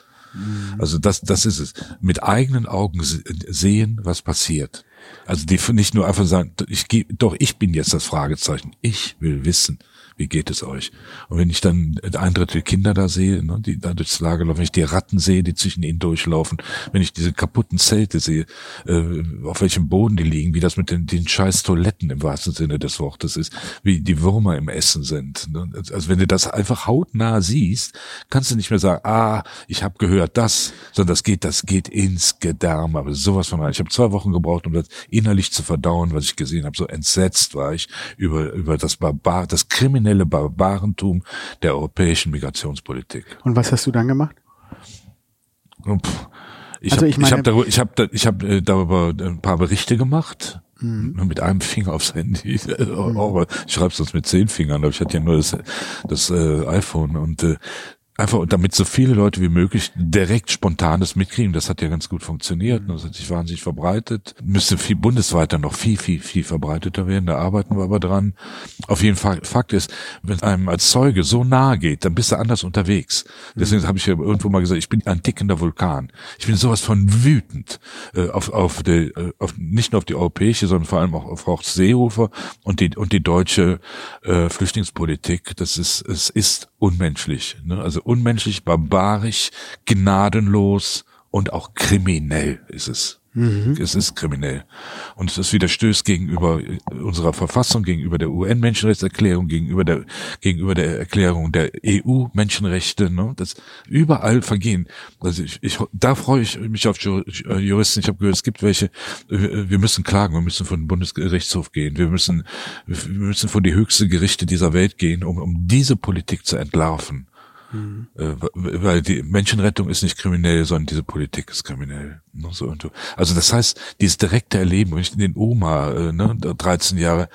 B: Also das, das ist es. Mit eigenen Augen se- sehen, was passiert. Also die nicht nur einfach sagen, ich gehe, doch ich bin jetzt das Fragezeichen. Ich will wissen, wie geht es euch? Und wenn ich dann ein Drittel Kinder da sehe, ne, die da durchs Lager laufen, wenn ich die Ratten sehe, die zwischen ihnen durchlaufen, wenn ich diese kaputten Zelte sehe, äh, auf welchem Boden die liegen, wie das mit den, den scheiß Toiletten im wahrsten Sinne des Wortes ist, wie die Würmer im Essen sind. Ne? Also wenn du das einfach hautnah siehst, kannst du nicht mehr sagen, ah, ich habe gehört das, sondern das geht, das geht ins Gedärm, aber sowas von rein. Ich habe zwei Wochen gebraucht, um das innerlich zu verdauen, was ich gesehen habe. So entsetzt war ich über, über das Barbar, das kriminelle kriminelle Barbarentum der europäischen Migrationspolitik.
A: Und was hast du dann gemacht?
B: Ich also habe ich, hab darüber, ich hab, ich hab äh, darüber ein paar Berichte gemacht. Mhm. Mit einem Finger aufs Handy. *laughs* Mhm. Ich schreibe sonst mit zehn Fingern, aber ich hatte ja nur das, das äh, iPhone und äh, einfach damit so viele Leute wie möglich direkt spontanes mitkriegen. Das hat ja ganz gut funktioniert. Das hat sich wahnsinnig verbreitet. Müsste viel bundesweiter noch viel, viel, viel verbreiteter werden. Da arbeiten wir aber dran. Auf jeden Fall, Fakt ist, wenn einem als Zeuge so nahe geht, dann bist du anders unterwegs. Deswegen mhm. habe ich ja irgendwo mal gesagt, ich bin ein tickender Vulkan. Ich bin sowas von wütend äh, auf, auf, die, äh, auf nicht nur auf die europäische, sondern vor allem auch auf Horst Seehofer und die und die deutsche äh, Flüchtlingspolitik. Das ist es ist unmenschlich. Ne? Also unmenschlich, barbarisch, gnadenlos und auch kriminell ist es. Mhm. Es ist kriminell. Und es widerstößt gegenüber unserer Verfassung, gegenüber der UN-Menschenrechtserklärung, gegenüber der, gegenüber der Erklärung der EU-Menschenrechte, ne? Das überall vergehen. Also ich, ich, da freue ich mich auf Juristen. Ich habe gehört, es gibt welche, wir müssen klagen, wir müssen vor den Bundesgerichtshof gehen, wir müssen, wir müssen vor die höchste Gerichte dieser Welt gehen, um, um diese Politik zu entlarven. Mhm. weil die Menschenrettung ist nicht kriminell, sondern diese Politik ist kriminell. Ne. Also das heißt, dieses direkte Erleben, wenn ich den Oma, äh, ne, 13 Jahre,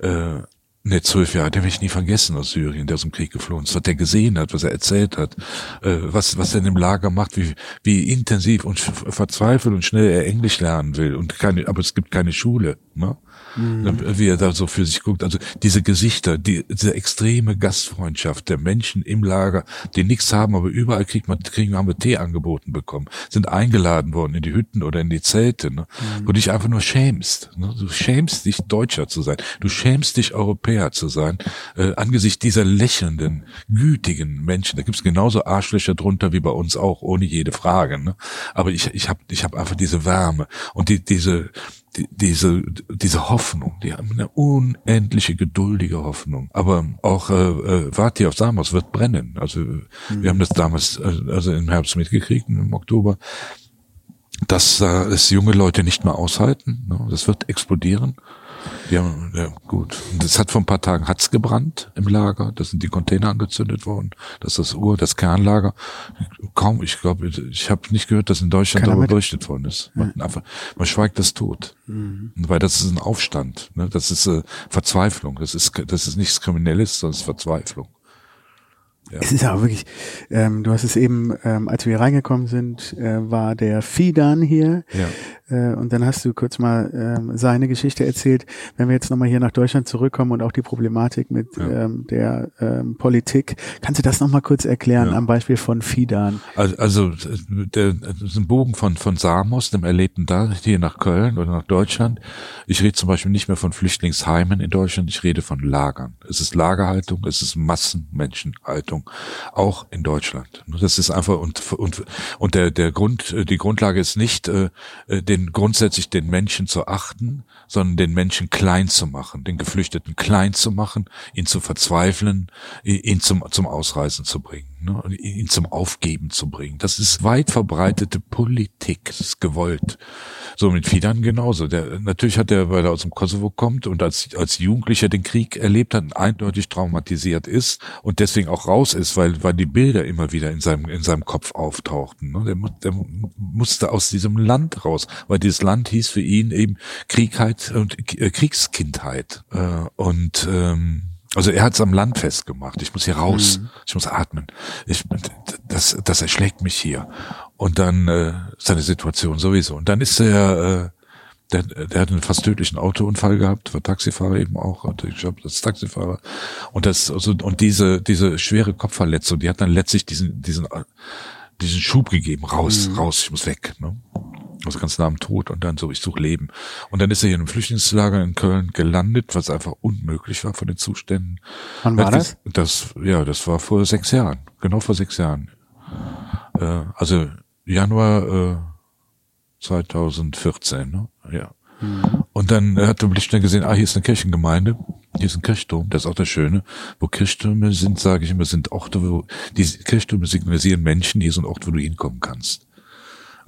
B: äh, ne, 12 Jahre, den werde ich nie vergessen aus Syrien, der aus dem Krieg geflohen ist, was der gesehen hat, was er erzählt hat, äh, was, was er in dem Lager macht, wie, wie intensiv und verzweifelt und schnell er Englisch lernen will und keine, aber es gibt keine Schule, ne? Mhm. wie er da so für sich guckt. Also diese Gesichter, die, diese extreme Gastfreundschaft der Menschen im Lager, die nichts haben, aber überall kriegt man, kriegen, haben wir Tee angeboten bekommen, sind eingeladen worden in die Hütten oder in die Zelte, ne? Mhm. wo du dich einfach nur schämst. Ne? Du schämst dich, Deutscher zu sein. Du schämst dich, Europäer zu sein, äh, angesichts dieser lächelnden, gütigen Menschen. Da gibt's genauso Arschlöcher drunter wie bei uns auch, ohne jede Frage. Ne? Aber ich, ich habe ich hab einfach diese Wärme und die, diese, die, diese, diese Hoffnung, die haben eine unendliche, geduldige Hoffnung. Aber auch äh, äh, Vati auf Samos wird brennen. Also mhm. wir haben das damals, äh, also im Herbst mitgekriegt, im Oktober, dass äh, es junge Leute nicht mehr aushalten. Ne? Das wird explodieren. Ja, ja, gut. Es hat vor ein paar Tagen hat's gebrannt im Lager. Da sind die Container angezündet worden. Das ist das Ur, das Kernlager. Kaum, ich glaube, ich habe nicht gehört, dass in Deutschland darüber berichtet worden ist. Man, ja. einfach, man schweigt das tot. Mhm. Weil das ist ein Aufstand. Ne? Das ist äh, Verzweiflung. Das ist, das ist nichts Kriminelles, sondern es ist Verzweiflung.
A: Ja. Es ist aber wirklich, ähm, du hast es eben, ähm, als wir reingekommen sind, äh, war der Fidan hier. Ja. Äh, und dann hast du kurz mal ähm, seine Geschichte erzählt. Wenn wir jetzt nochmal hier nach Deutschland zurückkommen und auch die Problematik mit ja. ähm, der ähm, Politik, kannst du das nochmal kurz erklären ja. am Beispiel von Fidan?
B: Also, also der, das ist ein Bogen von, von Samos, dem Erlebten da, hier nach Köln oder nach Deutschland. Ich rede zum Beispiel nicht mehr von Flüchtlingsheimen in Deutschland, ich rede von Lagern. Es ist Lagerhaltung, es ist Massenmenschenhaltung, auch in Deutschland. Das ist einfach und und und der der Grund die Grundlage ist nicht äh, den den grundsätzlich den Menschen zu achten, sondern den Menschen klein zu machen, den Geflüchteten klein zu machen, ihn zu verzweifeln, ihn zum, zum Ausreisen zu bringen, ne? ihn zum Aufgeben zu bringen. Das ist weit verbreitete Politik, das ist gewollt. So mit Fidan genauso. Der, natürlich hat er, weil er aus dem Kosovo kommt und als, als Jugendlicher den Krieg erlebt hat, eindeutig traumatisiert ist und deswegen auch raus ist, weil, weil die Bilder immer wieder in seinem, in seinem Kopf auftauchten. Ne? Der, der musste aus diesem Land raus, weil dieses Land hieß für ihn eben Kriegheit und äh, Kriegskindheit. Äh, und ähm, also er hat es am Land festgemacht. Ich muss hier raus. Mhm. Ich muss atmen. Ich, das, das erschlägt mich hier und dann äh, seine Situation sowieso. Und dann ist er, äh, der, der hat einen fast tödlichen Autounfall gehabt, war Taxifahrer eben auch, hatte ich glaube als Taxifahrer. Und das also und diese diese schwere Kopfverletzung, die hat dann letztlich diesen diesen diesen Schub gegeben, raus, mhm. raus, ich muss weg. Ne? Also ganz nah am Tod und dann so, ich suche Leben. Und dann ist er hier in einem Flüchtlingslager in Köln gelandet, was einfach unmöglich war von den Zuständen.
A: Wann war das?
B: Das, ja, das war vor sechs Jahren. Genau vor sechs Jahren. Äh, also Januar äh, 2014, ne? Ja. Mhm. Und dann hat der Blitzstein gesehen, ah, hier ist eine Kirchengemeinde, hier ist ein Kirchturm, das ist auch das Schöne. Wo Kirchtürme sind, sage ich immer, sind Orte, wo die Kirchtürme signalisieren Menschen, hier ist ein Ort, wo du hinkommen kannst.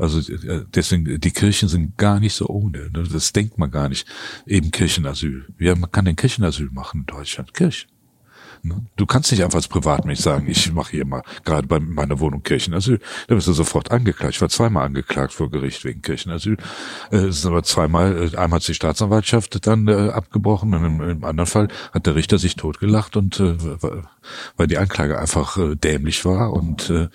B: Also äh, deswegen, die Kirchen sind gar nicht so ohne. Ne? Das denkt man gar nicht. Eben Kirchenasyl. Ja, man kann den Kirchenasyl machen in Deutschland. Kirchen. Ne? Du kannst nicht einfach als Privatmensch sagen, ich mache hier mal gerade bei meiner Wohnung Kirchenasyl. Da wirst du sofort angeklagt. Ich war zweimal angeklagt vor Gericht wegen Kirchenasyl. Äh, es ist aber zweimal, äh, einmal hat die Staatsanwaltschaft dann äh, abgebrochen und im, im, anderen Fall hat der Richter sich totgelacht und weil die Anklage einfach dämlich war und wir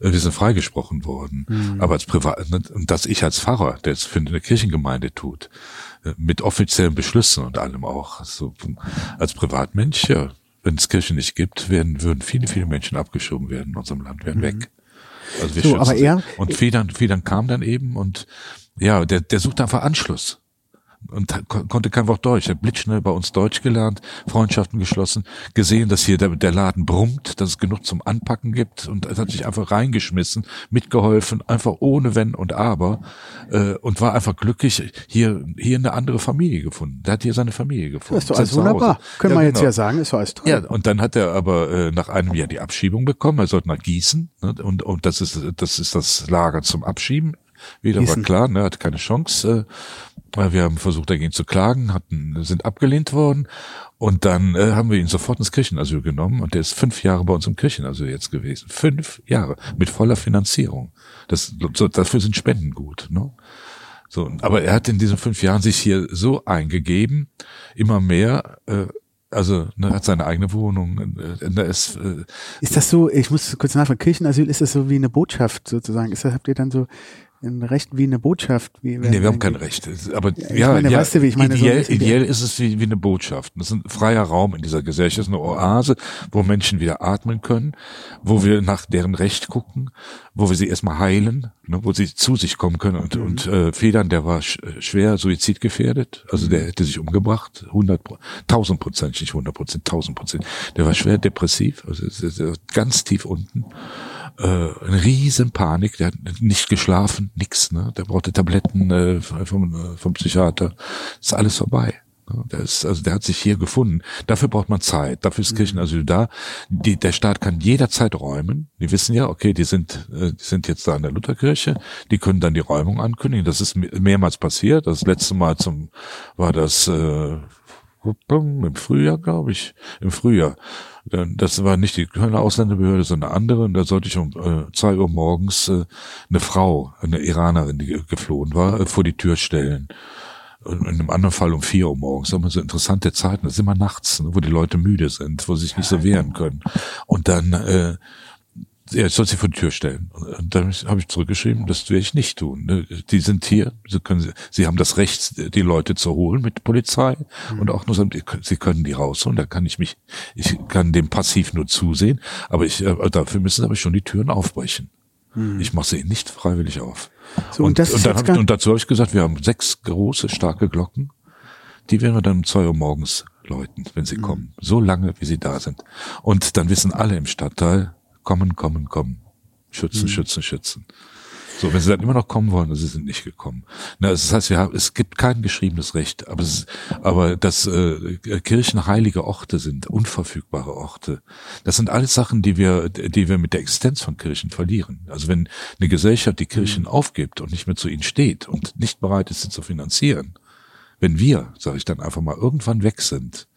B: sind freigesprochen worden. Mhm. Aber als Privat, ne, und dass ich als Pfarrer, der es für eine Kirchengemeinde tut, mit offiziellen Beschlüssen und allem auch, so als Privatmensch, ja, wenn es Kirchen nicht gibt, werden, würden viele, viele Menschen abgeschoben werden in unserem Land, werden mhm. weg.
A: Also wir so, aber er,
B: und Federn, Federn kam dann eben und ja, der, der sucht einfach Anschluss und konnte kein Wort Deutsch. Er hat blitzschnell bei uns Deutsch gelernt, Freundschaften geschlossen, gesehen, dass hier der, der Laden brummt, dass es genug zum Anpacken gibt und er hat sich einfach reingeschmissen, mitgeholfen, einfach ohne Wenn und Aber äh, und war einfach glücklich, hier hier eine andere Familie gefunden. Der hat hier seine Familie gefunden.
A: Das ist doch alles wunderbar. Können ja, wir genau. jetzt ja sagen, ist doch alles toll.
B: Ja, und dann hat er aber äh, nach einem Jahr die Abschiebung bekommen. Er sollte nach Gießen ne, und und das ist das ist das Lager zum Abschieben. Wieder Gießen. war klar, ne, hat keine Chance. Äh, wir haben versucht, dagegen zu klagen, hatten, sind abgelehnt worden. Und dann äh, haben wir ihn sofort ins Kirchenasyl genommen und der ist fünf Jahre bei uns im Kirchenasyl jetzt gewesen. Fünf Jahre mit voller Finanzierung. Das, so, dafür sind Spenden gut. Ne? So, aber er hat in diesen fünf Jahren sich hier so eingegeben, immer mehr. Äh, also ne, hat seine eigene Wohnung. Äh, ist,
A: äh, ist das so? Ich muss kurz nachfragen. Kirchenasyl ist das so wie eine Botschaft sozusagen? Ist das, habt ihr dann so ein Recht wie eine Botschaft. Wie
B: nee, wir haben kein Recht. Aber ja, ja, meine, ja weißt du, wie ich meine, ideell, so ideell ist es wie, wie eine Botschaft. Das ist ein freier Raum in dieser Gesellschaft, das ist eine Oase, wo Menschen wieder atmen können, wo wir nach deren Recht gucken, wo wir sie erstmal heilen, ne, wo sie zu sich kommen können. Und, mhm. und äh, Federn, der war sch schwer suizidgefährdet, also der hätte sich umgebracht, 100, 1000 Prozent, nicht 100 Prozent, 1000 Prozent. Der war schwer depressiv, also ganz tief unten äh, eine riesen Panik, der hat nicht geschlafen, nix, ne? Der brauchte Tabletten äh, vom, äh, vom Psychiater. Ist alles vorbei. Ne? Der ist, also der hat sich hier gefunden. Dafür braucht man Zeit. Dafür ist mhm. Kirchenasyl da. Die, der Staat kann jederzeit räumen. Die wissen ja, okay, die sind, äh, die sind jetzt da in der Lutherkirche. Die können dann die Räumung ankündigen. Das ist mehrmals passiert. Das letzte Mal zum war das äh, im Frühjahr, glaube ich, im Frühjahr. Das war nicht die Kölner Ausländerbehörde, sondern eine andere. Und da sollte ich um äh, zwei Uhr morgens äh, eine Frau, eine Iranerin, die geflohen war, äh, vor die Tür stellen. In einem anderen Fall um vier Uhr morgens. Das sind so interessante Zeiten. Das ist immer nachts, ne, wo die Leute müde sind, wo sie sich nicht so wehren können. Und dann äh, ja, ich soll sie vor die Tür stellen. Und dann habe ich zurückgeschrieben, das werde ich nicht tun. Ne? Die sind hier, sie können, sie haben das Recht, die Leute zu holen mit Polizei mhm. und auch nur sagen, sie können die rausholen. Da kann ich mich, ich kann dem passiv nur zusehen, aber ich, äh, dafür müssen sie aber schon die Türen aufbrechen. Mhm. Ich mache sie nicht freiwillig auf. So, und, und, und, dann hab ich, und dazu habe ich gesagt, wir haben sechs große, starke Glocken. Die werden wir dann um zwei Uhr morgens läuten, wenn sie mhm. kommen. So lange, wie sie da sind. Und dann wissen alle im Stadtteil, kommen, kommen, kommen. Schützen, mhm. schützen, schützen. So, wenn sie dann immer noch kommen wollen, sie sind nicht gekommen. Na, das heißt, wir haben, es gibt kein geschriebenes Recht, aber es, aber dass äh, Kirchen heilige Orte sind, unverfügbare Orte, das sind alles Sachen, die wir, die wir mit der Existenz von Kirchen verlieren. Also wenn eine Gesellschaft die Kirchen mhm. aufgibt und nicht mehr zu ihnen steht und nicht bereit ist, sie zu finanzieren, wenn wir, sage ich dann einfach mal, irgendwann weg sind,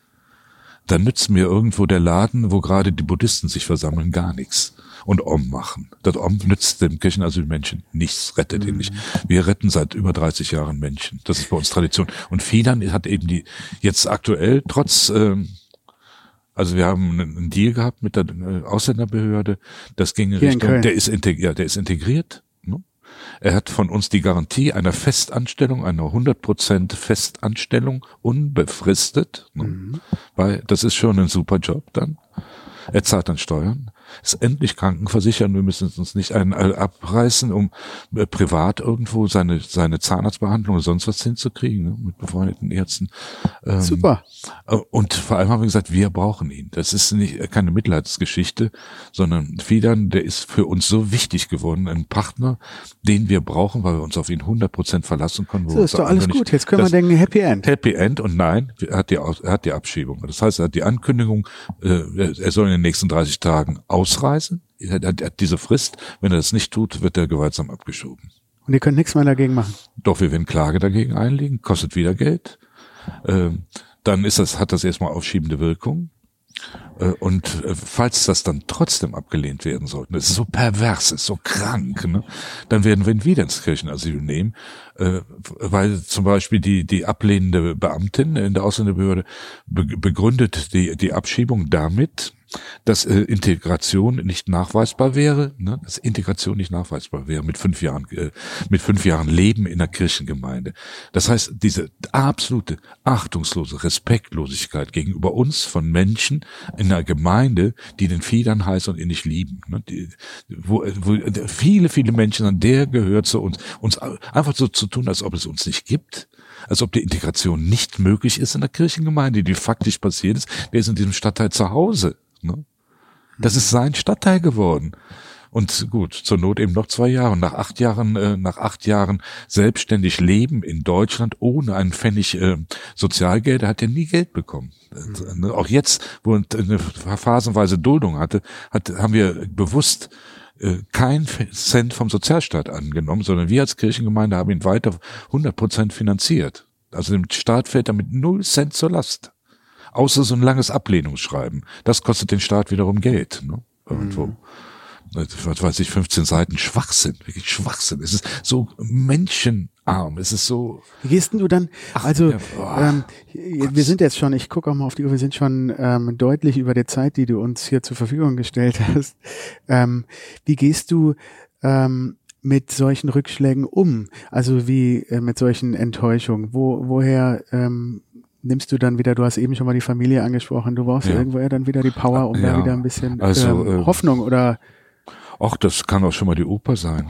B: dann nützt mir irgendwo der Laden, wo gerade die Buddhisten sich versammeln, gar nichts. Und Om machen. Das Om nützt dem Kirchenasylmenschen nichts, rettet ihn nicht. Mhm. Wir retten seit über 30 Jahren Menschen. Das ist bei uns Tradition. Und Fidan hat eben die, jetzt aktuell, trotz, ähm, also wir haben einen Deal gehabt mit der äh, Ausländerbehörde, das ging in Richtung, der ist, ja, der ist integriert, er hat von uns die Garantie einer Festanstellung, einer 100% Festanstellung, unbefristet. Ne? Mhm. Weil das ist schon ein super Job dann. Er zahlt dann Steuern. Ist endlich krankenversichert. Wir müssen uns nicht einen abreißen, um äh, privat irgendwo seine, seine Zahnarztbehandlung oder sonst was hinzukriegen, ne, mit befreundeten Ärzten.
A: Ähm, Super.
B: Äh, und vor allem haben wir gesagt, wir brauchen ihn. Das ist nicht keine Mitleidsgeschichte, sondern Fidan, der ist für uns so wichtig geworden, ein Partner, den wir brauchen, weil wir uns auf ihn 100 Prozent verlassen können.
A: so ist doch alles gut. Jetzt können wir denken Happy End.
B: Happy End und nein, er hat die, er hat die Abschiebung. Das heißt, er hat die Ankündigung, äh, er soll in den nächsten 30 Tagen ausreisen. Er hat, diese Frist. Wenn er das nicht tut, wird er gewaltsam abgeschoben.
A: Und ihr könnt nichts mehr dagegen machen.
B: Doch, wir werden Klage dagegen einlegen, kostet wieder Geld. Ähm, dann ist das, hat das erstmal aufschiebende Wirkung. Äh, und äh, falls das dann trotzdem abgelehnt werden sollte, das ist so pervers, ist so krank, ne? dann werden wir ihn wieder ins Kirchenasyl nehmen, äh, weil zum Beispiel die, die ablehnende Beamtin in der Ausländerbehörde begründet die, die Abschiebung damit, dass äh, Integration nicht nachweisbar wäre, ne? dass Integration nicht nachweisbar wäre mit fünf Jahren, äh, mit fünf Jahren Leben in der Kirchengemeinde. Das heißt, diese absolute achtungslose Respektlosigkeit gegenüber uns von Menschen in einer Gemeinde, die den Fiedern heißen und ihn nicht lieben, ne? die, wo, wo viele, viele Menschen an der gehört zu uns, uns einfach so zu tun, als ob es uns nicht gibt als ob die Integration nicht möglich ist in der Kirchengemeinde, die faktisch passiert ist. Der ist in diesem Stadtteil zu Hause. Ne? Das ist sein Stadtteil geworden. Und gut, zur Not eben noch zwei Jahre. Nach acht Jahren, äh, nach acht Jahren selbstständig leben in Deutschland ohne einen Pfennig äh, Sozialgeld, hat er nie Geld bekommen. Mhm. Auch jetzt, wo er eine phasenweise Duldung hatte, hat, haben wir bewusst äh, kein Cent vom Sozialstaat angenommen, sondern wir als Kirchengemeinde haben ihn weiter 100 Prozent finanziert. Also dem Staat fällt damit null Cent zur Last. Außer so ein langes Ablehnungsschreiben. Das kostet den Staat wiederum Geld. Ne? Irgendwo. Mhm. Was weiß ich, 15 Seiten Schwachsinn, wirklich Schwachsinn. Es ist so menschenarm, es ist so.
A: Wie gehst denn du dann, Ach, also ähm, wir sind jetzt schon, ich gucke auch mal auf die Uhr, wir sind schon ähm, deutlich über der Zeit, die du uns hier zur Verfügung gestellt *laughs* hast. Ähm, wie gehst du ähm, mit solchen Rückschlägen um? Also wie äh, mit solchen Enttäuschungen? Wo, woher ähm, nimmst du dann wieder, du hast eben schon mal die Familie angesprochen, du brauchst ja. irgendwo ja dann wieder die Power, um ja. da wieder ein bisschen also, ähm, äh, Hoffnung oder.
B: Ach, das kann auch schon mal die Oper sein.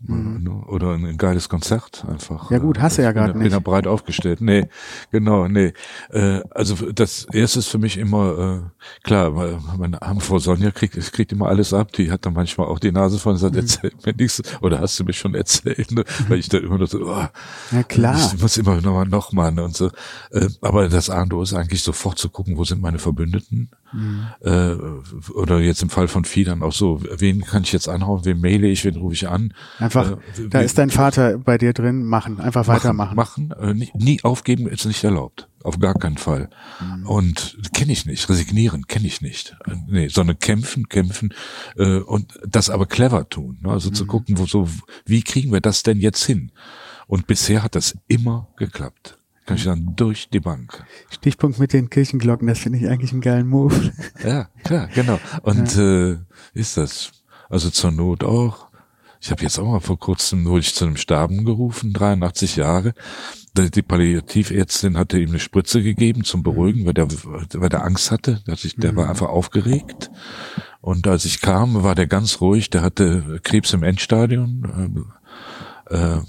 B: Mhm. Ne? Oder ein, ein, geiles Konzert einfach.
A: Ja gut, hast du ja gerade
B: nicht. Bin ja breit aufgestellt. Nee, genau, nee. Äh, also das erste ist für mich immer, äh, klar, meine Frau Sonja kriegt, kriegt immer alles ab, die hat dann manchmal auch die Nase von und sagt, mhm. erzähl mir nichts, oder hast du mir schon erzählt, ne? weil ich da immer so, oh,
A: ja klar.
B: ich muss immer nochmal, nochmal ne? und so. Äh, aber das A ist eigentlich sofort zu gucken, wo sind meine Verbündeten, Mhm. Äh, oder jetzt im Fall von Fiedern auch so, wen kann ich jetzt anhauen, wen maile ich, wen rufe ich an?
A: Einfach, äh, da ist dein Vater bei dir drin, machen, einfach weitermachen.
B: Machen, äh, nie, nie aufgeben ist nicht erlaubt. Auf gar keinen Fall. Mhm. Und kenne ich nicht. Resignieren kenne ich nicht. Äh, nee, sondern kämpfen, kämpfen äh, und das aber clever tun. Ne? Also mhm. zu gucken, wo so, wie kriegen wir das denn jetzt hin? Und bisher hat das immer geklappt. Kann ich sagen, durch die Bank.
A: Stichpunkt mit den Kirchenglocken, das finde ich eigentlich einen geilen Move.
B: Ja, klar, genau. Und ja. äh, ist das. Also zur Not auch. Ich habe jetzt auch mal vor kurzem, wurde ich zu einem Sterben gerufen, 83 Jahre. Die Palliativärztin hatte ihm eine Spritze gegeben zum Beruhigen, weil der, weil der Angst hatte. Der, sich, der war mhm. einfach aufgeregt. Und als ich kam, war der ganz ruhig. Der hatte Krebs im Endstadion. Äh, äh,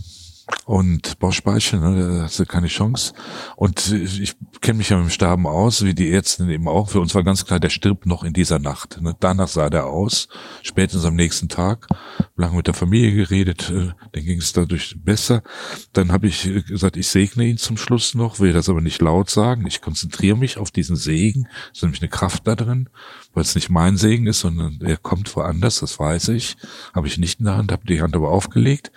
B: und Bauchspeichel, ne, da hast du keine Chance. Und ich kenne mich ja mit dem Sterben aus, wie die Ärzte eben auch. Für uns war ganz klar, der stirbt noch in dieser Nacht. Ne. Danach sah der aus, spätestens am nächsten Tag. Lange mit der Familie geredet, äh, dann ging es dadurch besser. Dann habe ich gesagt, ich segne ihn zum Schluss noch, will das aber nicht laut sagen. Ich konzentriere mich auf diesen Segen. Es ist nämlich eine Kraft da drin, weil es nicht mein Segen ist, sondern er kommt woanders, das weiß ich. Habe ich nicht in der Hand, habe die Hand aber aufgelegt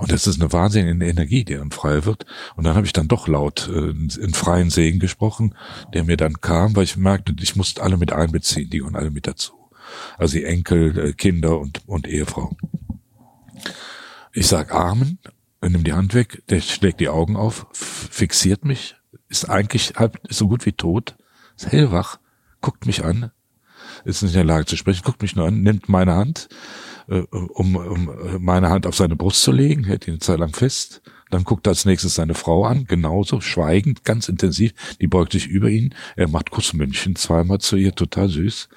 B: und das ist eine wahnsinnige Energie, die dann frei wird. Und dann habe ich dann doch laut äh, in freien Segen gesprochen, der mir dann kam, weil ich merkte, ich musste alle mit einbeziehen, die gehören alle mit dazu. Also die Enkel, äh, Kinder und, und Ehefrau. Ich sag Amen, nimm die Hand weg, der schlägt die Augen auf, fixiert mich, ist eigentlich halb so gut wie tot, ist hellwach, guckt mich an, ist nicht in der Lage zu sprechen, guckt mich nur an, nimmt meine Hand, äh, um, um meine Hand auf seine Brust zu legen, hält ihn eine Zeit lang fest. Dann guckt er als nächstes seine Frau an, genauso, schweigend, ganz intensiv. Die beugt sich über ihn. Er macht Kussmünchen zweimal zu ihr, total süß.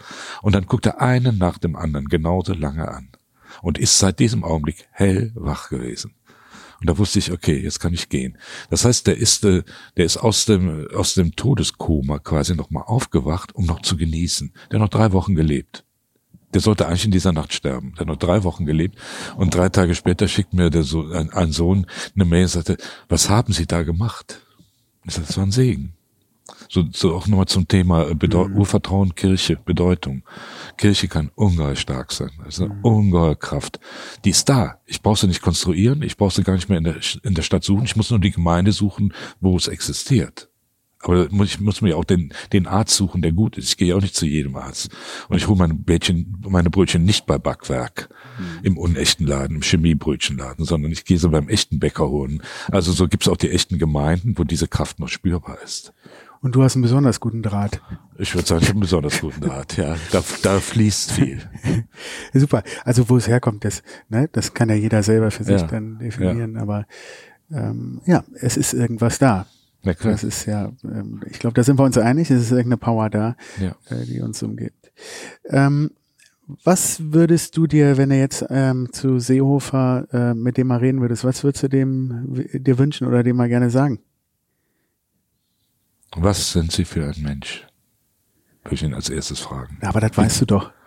B: Und dann guckt er einen nach dem anderen genauso lange an. Und ist seit diesem Augenblick hellwach gewesen. Und da wusste ich, okay, jetzt kann ich gehen. Das heißt, der ist, äh, der ist aus dem, aus dem Todeskoma quasi nochmal aufgewacht, um noch zu genießen. Der hat noch drei Wochen gelebt. Der sollte eigentlich in dieser Nacht sterben. Der hat noch drei Wochen gelebt. Und drei Tage später schickt mir der so, ein, ein Sohn eine Mail und sagte, was haben Sie da gemacht? Ich sagte, das war ein Segen. So, so auch nochmal zum Thema Bedeu mhm. Urvertrauen, Kirche, Bedeutung. Kirche kann ungeheuer stark sein. Das ist eine mhm. ungeheuer Kraft. Die ist da. Ich brauche sie nicht konstruieren. Ich brauche sie gar nicht mehr in der, in der Stadt suchen. Ich muss nur die Gemeinde suchen, wo es existiert. Aber ich muss mir auch den, den Arzt suchen, der gut ist. Ich gehe auch nicht zu jedem Arzt. Und ich hole meine Brötchen, meine Brötchen nicht bei Backwerk, mhm. im unechten Laden, im Chemiebrötchenladen, sondern ich gehe sie beim echten Bäcker holen. Also so gibt's auch die echten Gemeinden, wo diese Kraft noch spürbar ist.
A: Und du hast einen besonders guten Draht.
B: Ich würde sagen, ich habe einen besonders guten *laughs* Draht, ja. Da, da fließt viel. *laughs*
A: Super. Also wo es herkommt, das, ne, das kann ja jeder selber für sich ja. dann definieren. Ja. Aber ähm, ja, es ist irgendwas da. Klar. Das ist ja, ähm, ich glaube, da sind wir uns einig, es ist irgendeine Power da, ja. äh, die uns umgibt. Ähm, was würdest du dir, wenn du jetzt ähm, zu Seehofer äh, mit dem mal reden würdest, was würdest du dem dir wünschen oder dem mal gerne sagen?
B: Was sind Sie für ein Mensch? Würde ich ihn als erstes fragen.
A: Aber das weißt du doch. *laughs*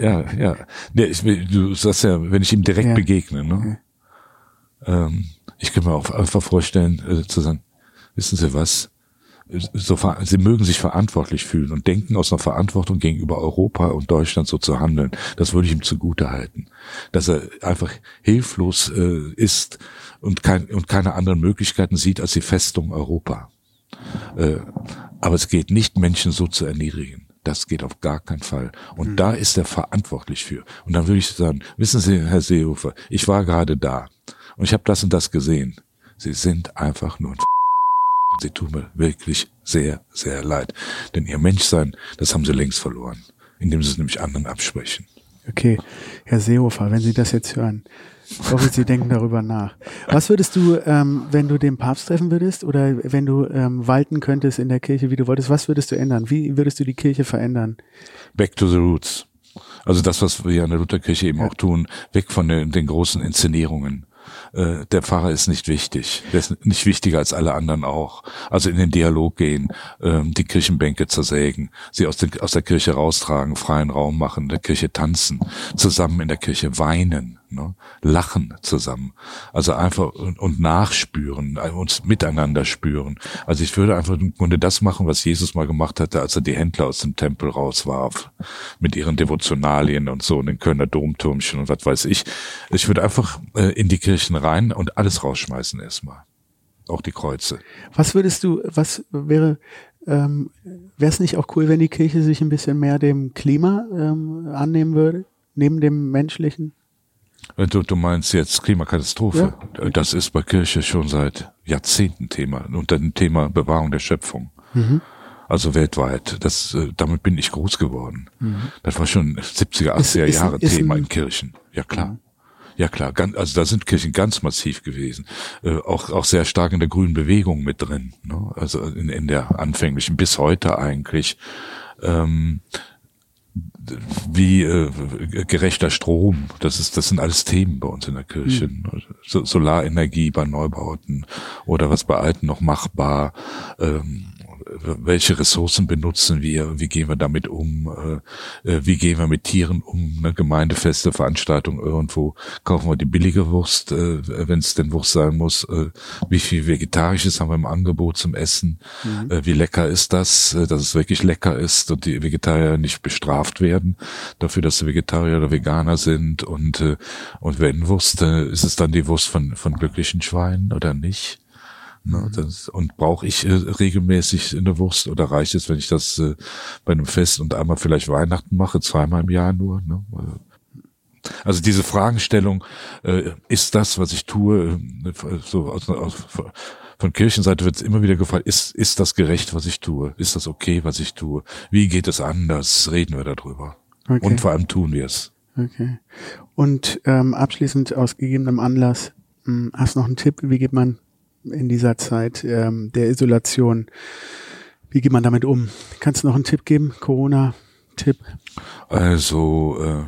B: Ja, ja. ja ich, du sagst ja, wenn ich ihm direkt ja. begegne, ne? Ja. Ähm, ich kann mir auch einfach vorstellen, äh, zu sagen, wissen Sie was? So, sie mögen sich verantwortlich fühlen und denken aus einer Verantwortung gegenüber Europa und Deutschland so zu handeln. Das würde ich ihm zugute halten. Dass er einfach hilflos äh, ist und, kein, und keine anderen Möglichkeiten sieht als die Festung Europa. Äh, aber es geht nicht, Menschen so zu erniedrigen. Das geht auf gar keinen Fall. Und mhm. da ist er verantwortlich für. Und dann würde ich sagen, wissen Sie, Herr Seehofer, ich war gerade da und ich habe das und das gesehen. Sie sind einfach nur ein Sie tun mir wirklich sehr, sehr leid. Denn Ihr Menschsein, das haben Sie längst verloren, indem Sie es nämlich anderen absprechen.
A: Okay, Herr Seehofer, wenn Sie das jetzt hören, ich hoffe, Sie denken darüber nach. Was würdest du, ähm, wenn du den Papst treffen würdest oder wenn du ähm, walten könntest in der Kirche, wie du wolltest, was würdest du ändern? Wie würdest du die Kirche verändern?
B: Back to the roots. Also das, was wir an der Lutherkirche eben ja. auch tun, weg von den, den großen Inszenierungen äh, der Pfarrer ist nicht wichtig. Der ist nicht wichtiger als alle anderen auch. Also in den Dialog gehen, ähm, die Kirchenbänke zersägen, sie aus, den, aus der Kirche raustragen, freien Raum machen, in der Kirche tanzen, zusammen in der Kirche weinen, ne? lachen zusammen. Also einfach und, und nachspüren, äh, uns miteinander spüren. Also ich würde einfach im Grunde das machen, was Jesus mal gemacht hatte, als er die Händler aus dem Tempel rauswarf. Mit ihren Devotionalien und so, in den Kölner Domturmchen und was weiß ich. Ich würde einfach äh, in die Kirchen rein und alles rausschmeißen erstmal. Auch die Kreuze.
A: Was würdest du, was wäre, ähm, wäre es nicht auch cool, wenn die Kirche sich ein bisschen mehr dem Klima ähm, annehmen würde? Neben dem menschlichen?
B: Äh, du, du meinst jetzt Klimakatastrophe. Ja. Das ist bei Kirche schon seit Jahrzehnten Thema. Und dann Thema Bewahrung der Schöpfung. Mhm. Also weltweit. Das, äh, damit bin ich groß geworden. Mhm. Das war schon 70er, 80er ist, Jahre ist, Thema ist in Kirchen. Ja klar. Ja klar, ganz, also da sind Kirchen ganz massiv gewesen. Äh, auch, auch sehr stark in der grünen Bewegung mit drin. Ne? Also in, in der anfänglichen, bis heute eigentlich. Ähm, wie äh, gerechter Strom, das ist, das sind alles Themen bei uns in der Kirche. Mhm. So, Solarenergie bei Neubauten oder was bei Alten noch machbar. Ähm, welche Ressourcen benutzen wir, wie gehen wir damit um, äh, äh, wie gehen wir mit Tieren um, eine Gemeindefeste Veranstaltung irgendwo, kaufen wir die billige Wurst, äh, wenn es denn Wurst sein muss, äh, wie viel Vegetarisches haben wir im Angebot zum Essen, mhm. äh, wie lecker ist das, äh, dass es wirklich lecker ist und die Vegetarier nicht bestraft werden dafür, dass sie Vegetarier oder Veganer sind und, äh, und wenn Wurst, äh, ist es dann die Wurst von, von glücklichen Schweinen oder nicht? Ne, mhm. das, und brauche ich äh, regelmäßig eine Wurst oder reicht es, wenn ich das äh, bei einem Fest und einmal vielleicht Weihnachten mache, zweimal im Jahr nur? Ne? Also diese Fragestellung, äh, ist das, was ich tue, äh, so aus, aus, von Kirchenseite wird es immer wieder gefragt, ist, ist das gerecht, was ich tue? Ist das okay, was ich tue? Wie geht es anders? Reden wir darüber. Okay. Und vor allem tun wir es.
A: Okay. Und ähm, abschließend aus gegebenem Anlass, mh, hast noch einen Tipp, wie geht man in dieser Zeit ähm, der Isolation, wie geht man damit um? Kannst du noch einen Tipp geben? Corona-Tipp?
B: Also äh,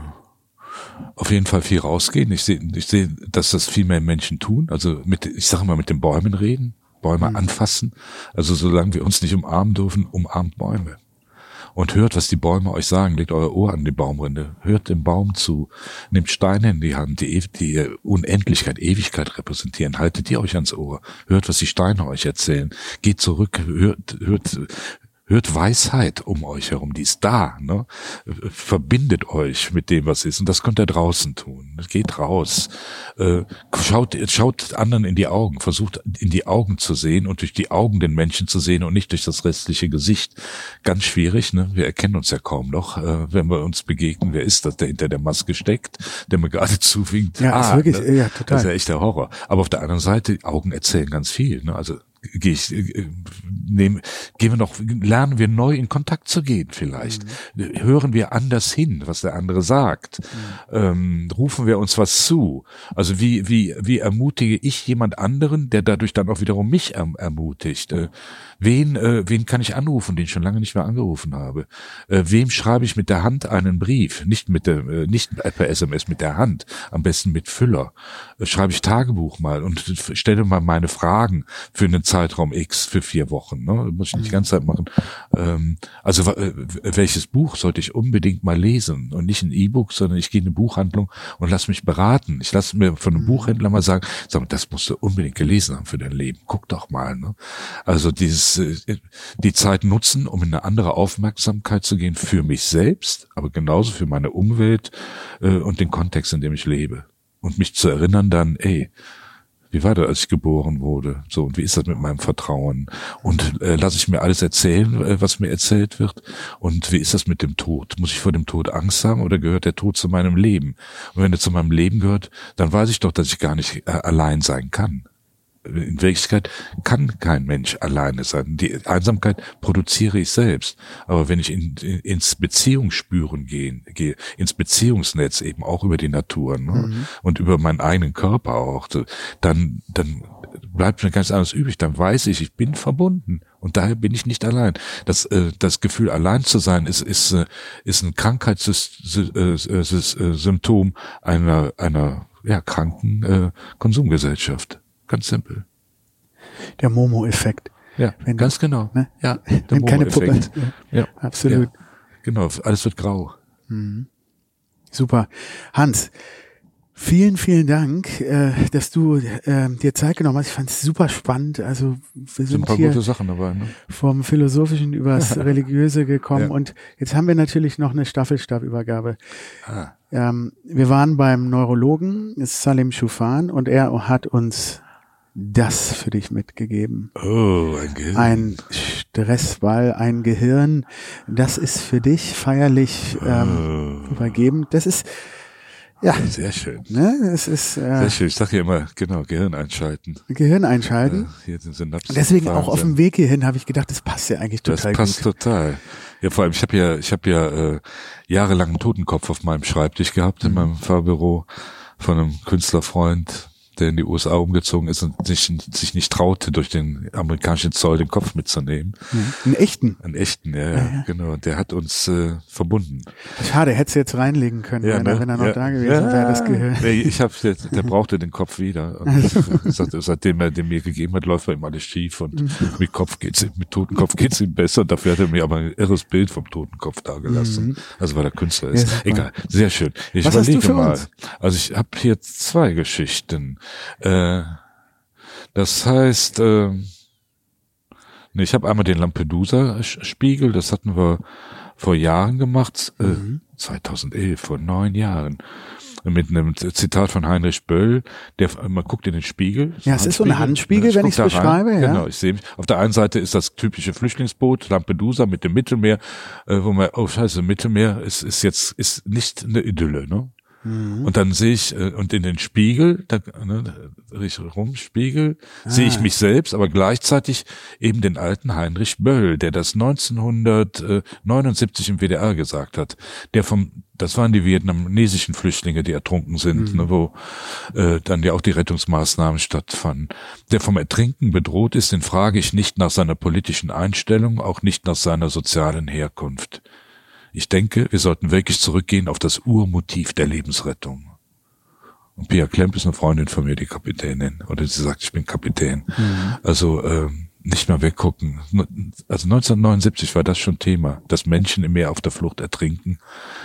B: auf jeden Fall viel rausgehen. Ich sehe, ich sehe, dass das viel mehr Menschen tun. Also mit, ich sage mal, mit den Bäumen reden, Bäume
A: Mhm.
B: anfassen. Also solange wir uns nicht umarmen dürfen, umarmt Bäume. Und hört, was die Bäume euch sagen. Legt euer Ohr an die Baumrinde. Hört dem Baum zu. Nehmt Steine in die Hand, die, die Unendlichkeit, Ewigkeit repräsentieren. Haltet die euch ans Ohr. Hört, was die Steine euch erzählen. Geht zurück, hört, hört, hört Weisheit um euch herum. Die ist da. Ne? Verbindet euch mit dem, was ist. Und das könnt ihr draußen tun. Geht raus. Äh, schaut, schaut anderen in die Augen. Versucht in die Augen zu sehen und durch die Augen den Menschen zu sehen und nicht durch das restliche Gesicht. Ganz schwierig. Ne? Wir erkennen uns ja kaum noch, äh, wenn wir uns begegnen. Wer ist das, der hinter der Maske steckt, der mir gerade zuwinkt?
A: Ja, ist wirklich-
B: ne?
A: ja, total.
B: Das ist ja echt der Horror. Aber auf der anderen Seite, Augen erzählen ganz viel. Ne? Also gehe ich, äh, nehmen, gehen wir noch, lernen wir neu in Kontakt zu gehen vielleicht. Hören wir anders hin, was der andere sagt. Ähm, rufen wir uns was zu. Also wie, wie, wie ermutige ich jemand anderen, der dadurch dann auch wiederum mich erm- ermutigt? Äh, wen, äh, wen kann ich anrufen, den ich schon lange nicht mehr angerufen habe? Äh, wem schreibe ich mit der Hand einen Brief? Nicht mit der, äh, nicht per SMS, mit der Hand. Am besten mit Füller. Äh, schreibe ich Tagebuch mal und stelle mal meine Fragen für einen Zeitraum X für vier Wochen. Ne? Muss ich nicht die ganze Zeit machen. Ähm, also äh, welches Buch sollte ich unbedingt mal lesen und nicht ein E-Book, sondern ich gehe in eine Buchhandlung und lass mich beraten. Ich lasse mir von einem Buchhändler mal sagen, sag mal, das musst du unbedingt gelesen haben für dein Leben. Guck doch mal. Ne? Also dieses äh, die Zeit nutzen, um in eine andere Aufmerksamkeit zu gehen für mich selbst, aber genauso für meine Umwelt äh, und den Kontext, in dem ich lebe. Und mich zu erinnern dann, ey, wie war das, als ich geboren wurde? So, und wie ist das mit meinem Vertrauen? Und äh, lasse ich mir alles erzählen, äh, was mir erzählt wird? Und wie ist das mit dem Tod? Muss ich vor dem Tod Angst haben oder gehört der Tod zu meinem Leben? Und wenn er zu meinem Leben gehört, dann weiß ich doch, dass ich gar nicht äh, allein sein kann. In Wirklichkeit kann kein Mensch alleine sein. Die Einsamkeit produziere ich selbst. Aber wenn ich in, in, ins Beziehungsspüren gehen, gehe, ins Beziehungsnetz eben auch über die Natur ne? und über meinen eigenen Körper auch, dann, dann bleibt mir ganz anderes übrig. Dann weiß ich, ich bin verbunden und daher bin ich nicht allein. Das, äh, das Gefühl, allein zu sein, ist, ist, äh, ist ein Krankheitssymptom einer, einer ja, kranken äh, Konsumgesellschaft. Ganz simpel.
A: Der Momo-Effekt.
B: Ja,
A: Wenn-
B: ganz genau.
A: ne?
B: Ja, *laughs*
A: Wenn keine Puppe.
B: Ja,
A: Absolut.
B: Ja, genau, alles wird grau.
A: Super. Hans, vielen, vielen Dank, äh, dass du äh, dir Zeit genommen hast. Ich fand es super spannend. Also wir
B: Sind ein
A: sind
B: paar
A: hier
B: gute Sachen dabei. Ne?
A: vom Philosophischen übers *laughs* Religiöse gekommen
B: Ja.
A: und jetzt haben wir natürlich noch eine Staffelstabübergabe.
B: Ah,
A: Ähm, wir waren beim Neurologen, Salim Schufan, und er hat uns das für dich mitgegeben.
B: oh, ein Gehirn.
A: Ein Stressball, ein Gehirn, das ist für dich feierlich ähm,
B: oh,
A: übergeben. Das ist, ja,
B: sehr schön.
A: ne, es ist äh,
B: Sehr schön. Ich sage ja immer, genau, Gehirn einschalten.
A: Gehirn einschalten.
B: Äh, hier sind Synapsen.
A: Und deswegen auch auf dem Weg hierhin habe ich gedacht, das passt ja eigentlich
B: Das
A: total
B: passt
A: gut.
B: total. Ja, vor allem, ich habe ja, ich habe ja äh, jahrelang einen Totenkopf auf meinem Schreibtisch gehabt
A: Mhm.
B: in meinem Fahrbüro von einem Künstlerfreund, der in die USA umgezogen ist und sich, sich nicht traute, durch den amerikanischen Zoll den Kopf mitzunehmen.
A: Einen echten.
B: Einen echten, ja, ja, genau. Der hat uns äh, verbunden.
A: Schade, hättest du jetzt reinlegen können, wenn, er, wenn er noch
B: ne? Ja.
A: da gewesen wäre, das Gehirn.
B: Nee, ich hab, der, der brauchte den Kopf wieder. *laughs* Seit- seitdem er den mir gegeben hat, läuft bei ihm alles schief und
A: Mhm.
B: mit Kopf geht's ihm, mit Totenkopf geht's ihm besser. Dafür hat er mir aber ein irres Bild vom Totenkopf dagelassen. Also weil er Künstler ist.
A: Mhm. Ja.
B: Egal, sehr schön. Ich
A: Was hast du
B: überlege
A: für
B: mal.
A: uns?
B: Also ich habe hier zwei Geschichten. Äh, das heißt, äh, nee, ich habe einmal den Lampedusa-Spiegel, das hatten wir vor Jahren gemacht, äh,
A: Mhm.
B: 2011, vor neun Jahren, mit einem Zitat von Heinrich Böll, der man guckt in den Spiegel.
A: Ja, es ist so ein Handspiegel,
B: Ich
A: wenn
B: da rein.
A: beschreibe, ja.
B: Genau, ich sehe mich. Auf der einen Seite ist das typische Flüchtlingsboot Lampedusa mit dem Mittelmeer, äh, wo man, oh scheiße, Mittelmeer ist, ist jetzt ist nicht eine Idylle, ne? Und dann sehe ich, äh, und in den Spiegel, da ne, ich rum, Spiegel, sehe ich mich selbst, aber gleichzeitig eben den alten Heinrich Böll, der das 1979 im WDR gesagt hat, der vom, das waren die vietnamesischen Flüchtlinge, die ertrunken sind, ne, wo äh, dann ja auch die Rettungsmaßnahmen stattfanden. Der vom Ertrinken bedroht ist, den frage ich nicht nach seiner politischen Einstellung, auch nicht nach seiner sozialen Herkunft. Ich denke, wir sollten wirklich zurückgehen auf das Urmotiv der Lebensrettung. Und Pia Klemp ist eine Freundin von mir, die Kapitänin. Oder sie sagt, ich bin Kapitän. Also ähm, nicht mehr weggucken. Also 1979 war das schon Thema, dass Menschen im Meer auf der Flucht ertrinken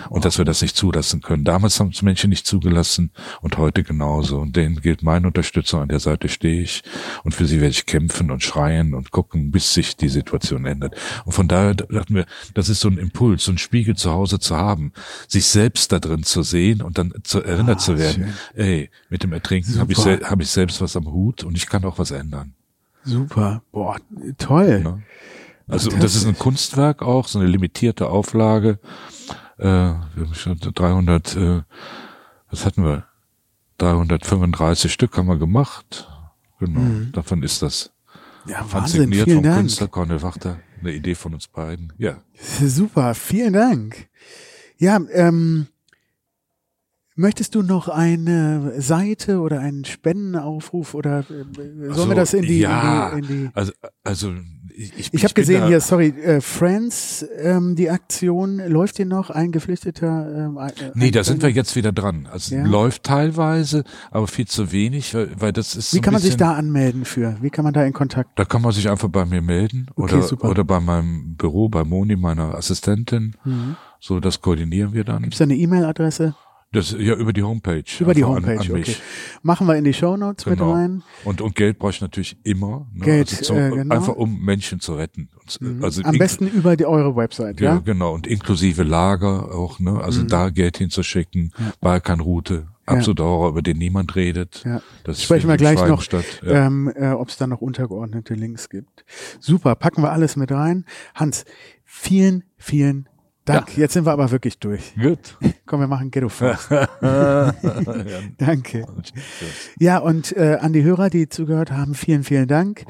B: und dass wir das nicht zulassen können. Damals haben es Menschen nicht zugelassen und heute genauso. Und denen gilt meine Unterstützung, an der Seite stehe ich und für sie werde ich kämpfen und schreien und gucken, bis sich die Situation ändert. Und von daher dachten wir, das ist so ein Impuls, so ein Spiegel zu Hause zu haben, sich selbst da drin zu sehen und dann zu erinnert
A: Ah,
B: zu werden,
A: schön.
B: ey, mit dem Ertrinken habe ich, hab ich selbst was am Hut und ich kann auch was ändern.
A: Super. Boah, toll.
B: Ne? Also das ist ein Kunstwerk auch, so eine limitierte Auflage. Äh, wir haben schon 300, äh, was hatten wir? 335 Stück haben wir gemacht. Genau, davon ist das.
A: Ja, Mhm. Wahnsinn.
B: Signiert
A: Vielen
B: vom
A: Dank.
B: Künstler Cornel Wachter. Eine Idee von uns beiden. Ja.
A: Super. Vielen Dank. Ja, ähm, möchtest du noch eine Seite oder einen Spendenaufruf oder äh, sollen
B: Also,
A: wir das in die,
B: ja,
A: in die, in die
B: Also, also ich, ich,
A: Ich habe gesehen hier, sorry, äh, Friends, ähm, die Aktion, läuft die noch? Ein Geflüchteter? Ähm, äh,
B: Nee, da sind wir jetzt wieder dran. Also
A: Ja.
B: läuft teilweise, aber viel zu wenig, weil, weil das ist so
A: Wie
B: ein
A: kann man sich da anmelden für? Wie kann man da in Kontakt?
B: Da kann man sich einfach bei mir melden
A: Okay,
B: oder,
A: super.
B: oder bei meinem Büro, bei Moni, meiner Assistentin. So, das koordinieren wir dann.
A: Gibt es da eine E-Mail-Adresse?
B: Das ja über die Homepage.
A: Über die
B: an-
A: Homepage,
B: an
A: okay.
B: mich.
A: Machen wir in die Shownotes mit
B: Genau.
A: rein.
B: Und, und Geld brauche ich natürlich immer. Ne?
A: Geld,
B: also zum,
A: äh, genau.
B: Einfach um Menschen zu retten. Und, Also
A: Am besten über die, eure Website,
B: Ja,
A: ja?
B: genau. Und inklusive Lager auch, ne? Also da Geld hinzuschicken, Balkanroute, absoluter Horror, über den niemand redet.
A: Ja.
B: Das
A: Sprechen wir gleich noch.
B: Ja.
A: ähm, äh, ob es da noch untergeordnete Links gibt. Super, packen wir alles mit rein. Hans, vielen, vielen Dank. Jetzt sind wir aber wirklich durch.
B: Gut. *laughs*
A: Komm, wir machen Ghetto. *laughs* Danke. Ja, und äh, an die Hörer, die zugehört haben, vielen, vielen Dank.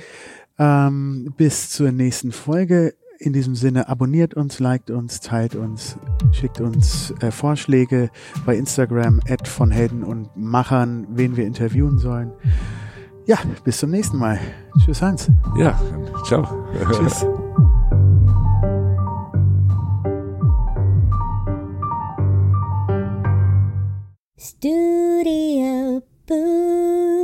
A: Ähm, bis zur nächsten Folge. In diesem Sinne, abonniert uns, liked uns, teilt uns, schickt uns äh, Vorschläge bei Instagram, at von Helden und Machern, wen wir interviewen sollen. Ja, bis zum nächsten Mal. Tschüss, Hans.
B: Ja, ciao.
A: Tschüss. *laughs*
D: Studio Boo.